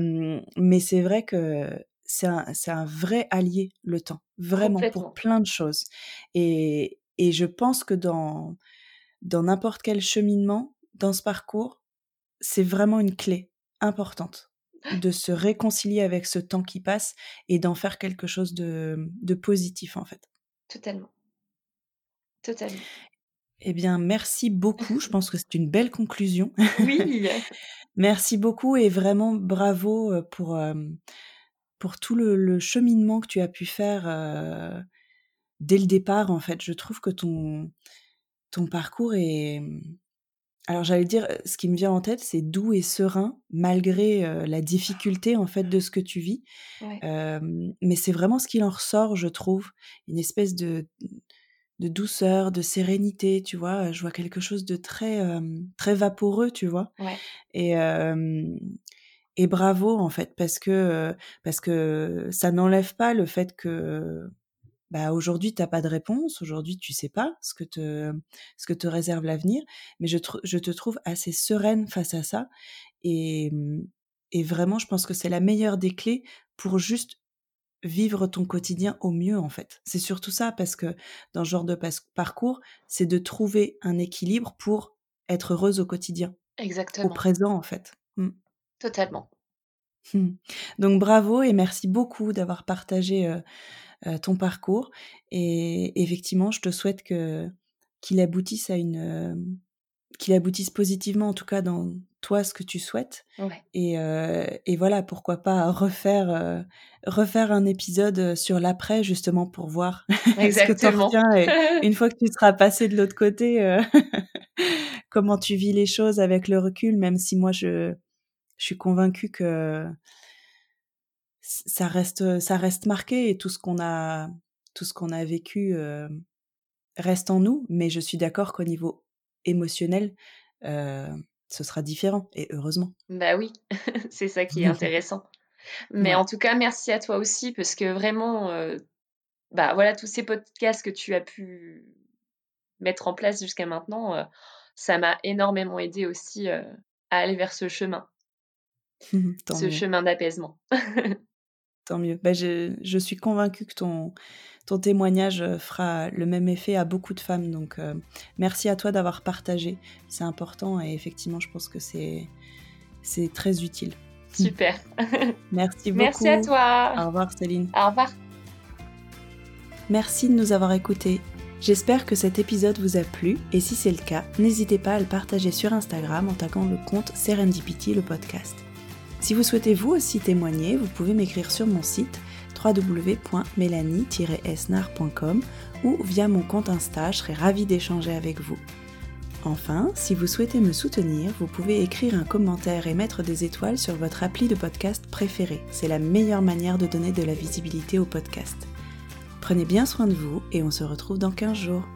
mais c'est vrai que c'est un, un, vrai allié, le temps, vraiment, pour plein de choses. Et, et je pense que dans, dans n'importe quel cheminement, dans ce parcours, c'est vraiment une clé importante de se réconcilier avec ce temps qui passe et d'en faire quelque chose de, de positif en fait. Totalement. Totalement. Eh bien, merci beaucoup. Je pense que c'est une belle conclusion. Oui. merci beaucoup et vraiment bravo pour, pour tout le, cheminement que tu as pu faire dès le départ. En fait, je trouve que ton, ton parcours est, alors j'allais dire, ce qui me vient en tête, c'est doux et serein malgré la difficulté en fait de ce que tu vis. mais c'est vraiment ce qu'il en ressort, je trouve, une espèce de, de douceur, de sérénité, tu vois. Je vois quelque chose de très très vaporeux, tu vois. Et et bravo en fait parce que parce que ça n'enlève pas le fait que bah aujourd'hui t'as pas de réponse, aujourd'hui tu sais pas ce que te ce que te réserve l'avenir, mais je, je te trouve assez sereine face à ça et, mmh, et vraiment je pense que c'est la meilleure des clés pour juste vivre ton quotidien au mieux en fait. C'est surtout ça parce que dans ce genre de parcours, c'est de trouver un équilibre pour être heureuse au quotidien, Exactement. au présent en fait. Mmh. Totalement. Mmh. Donc bravo et merci beaucoup d'avoir partagé euh, ton parcours. Et effectivement, je te souhaite que qu'il aboutisse à une euh, qu'il aboutisse positivement, en tout cas dans toi ce que tu souhaites. Et, et, voilà, pourquoi pas refaire refaire un épisode sur l'après justement pour voir ce que tu. Et une fois que tu seras passé de l'autre côté, comment tu vis les choses avec le recul, même si moi je je suis convaincue que ça reste ça reste marqué et tout ce qu'on a tout ce qu'on a vécu reste en nous mais je suis d'accord qu'au niveau émotionnel ce sera différent et heureusement. Bah oui c'est ça qui est intéressant. Mais en tout cas merci à toi aussi parce que vraiment bah voilà tous ces podcasts que tu as pu mettre en place jusqu'à maintenant ça m'a énormément aidé aussi à aller vers ce chemin ce chemin d'apaisement Tant mieux. Bah, je, je, suis convaincue que ton, ton témoignage euh, fera le même effet à beaucoup de femmes. Donc, euh, merci à toi d'avoir partagé. C'est important et effectivement, je pense que c'est, c'est très utile. Super. merci beaucoup. Merci à toi. Au revoir, Céline. Au revoir. Merci de nous avoir écoutés. J'espère que cet épisode vous a plu et si c'est le cas, n'hésitez pas à le partager sur Instagram en taguant le compte Serendipity le podcast. Si vous souhaitez vous aussi témoigner, vous pouvez m'écrire sur mon site www.mélanie-esnar.com ou via mon compte Insta, je serai ravie d'échanger avec vous. Enfin, si vous souhaitez me soutenir, vous pouvez écrire un commentaire et mettre des étoiles sur votre appli de podcast préféré. C'est la meilleure manière de donner de la visibilité au podcast. Prenez bien soin de vous et on se retrouve dans 15 jours.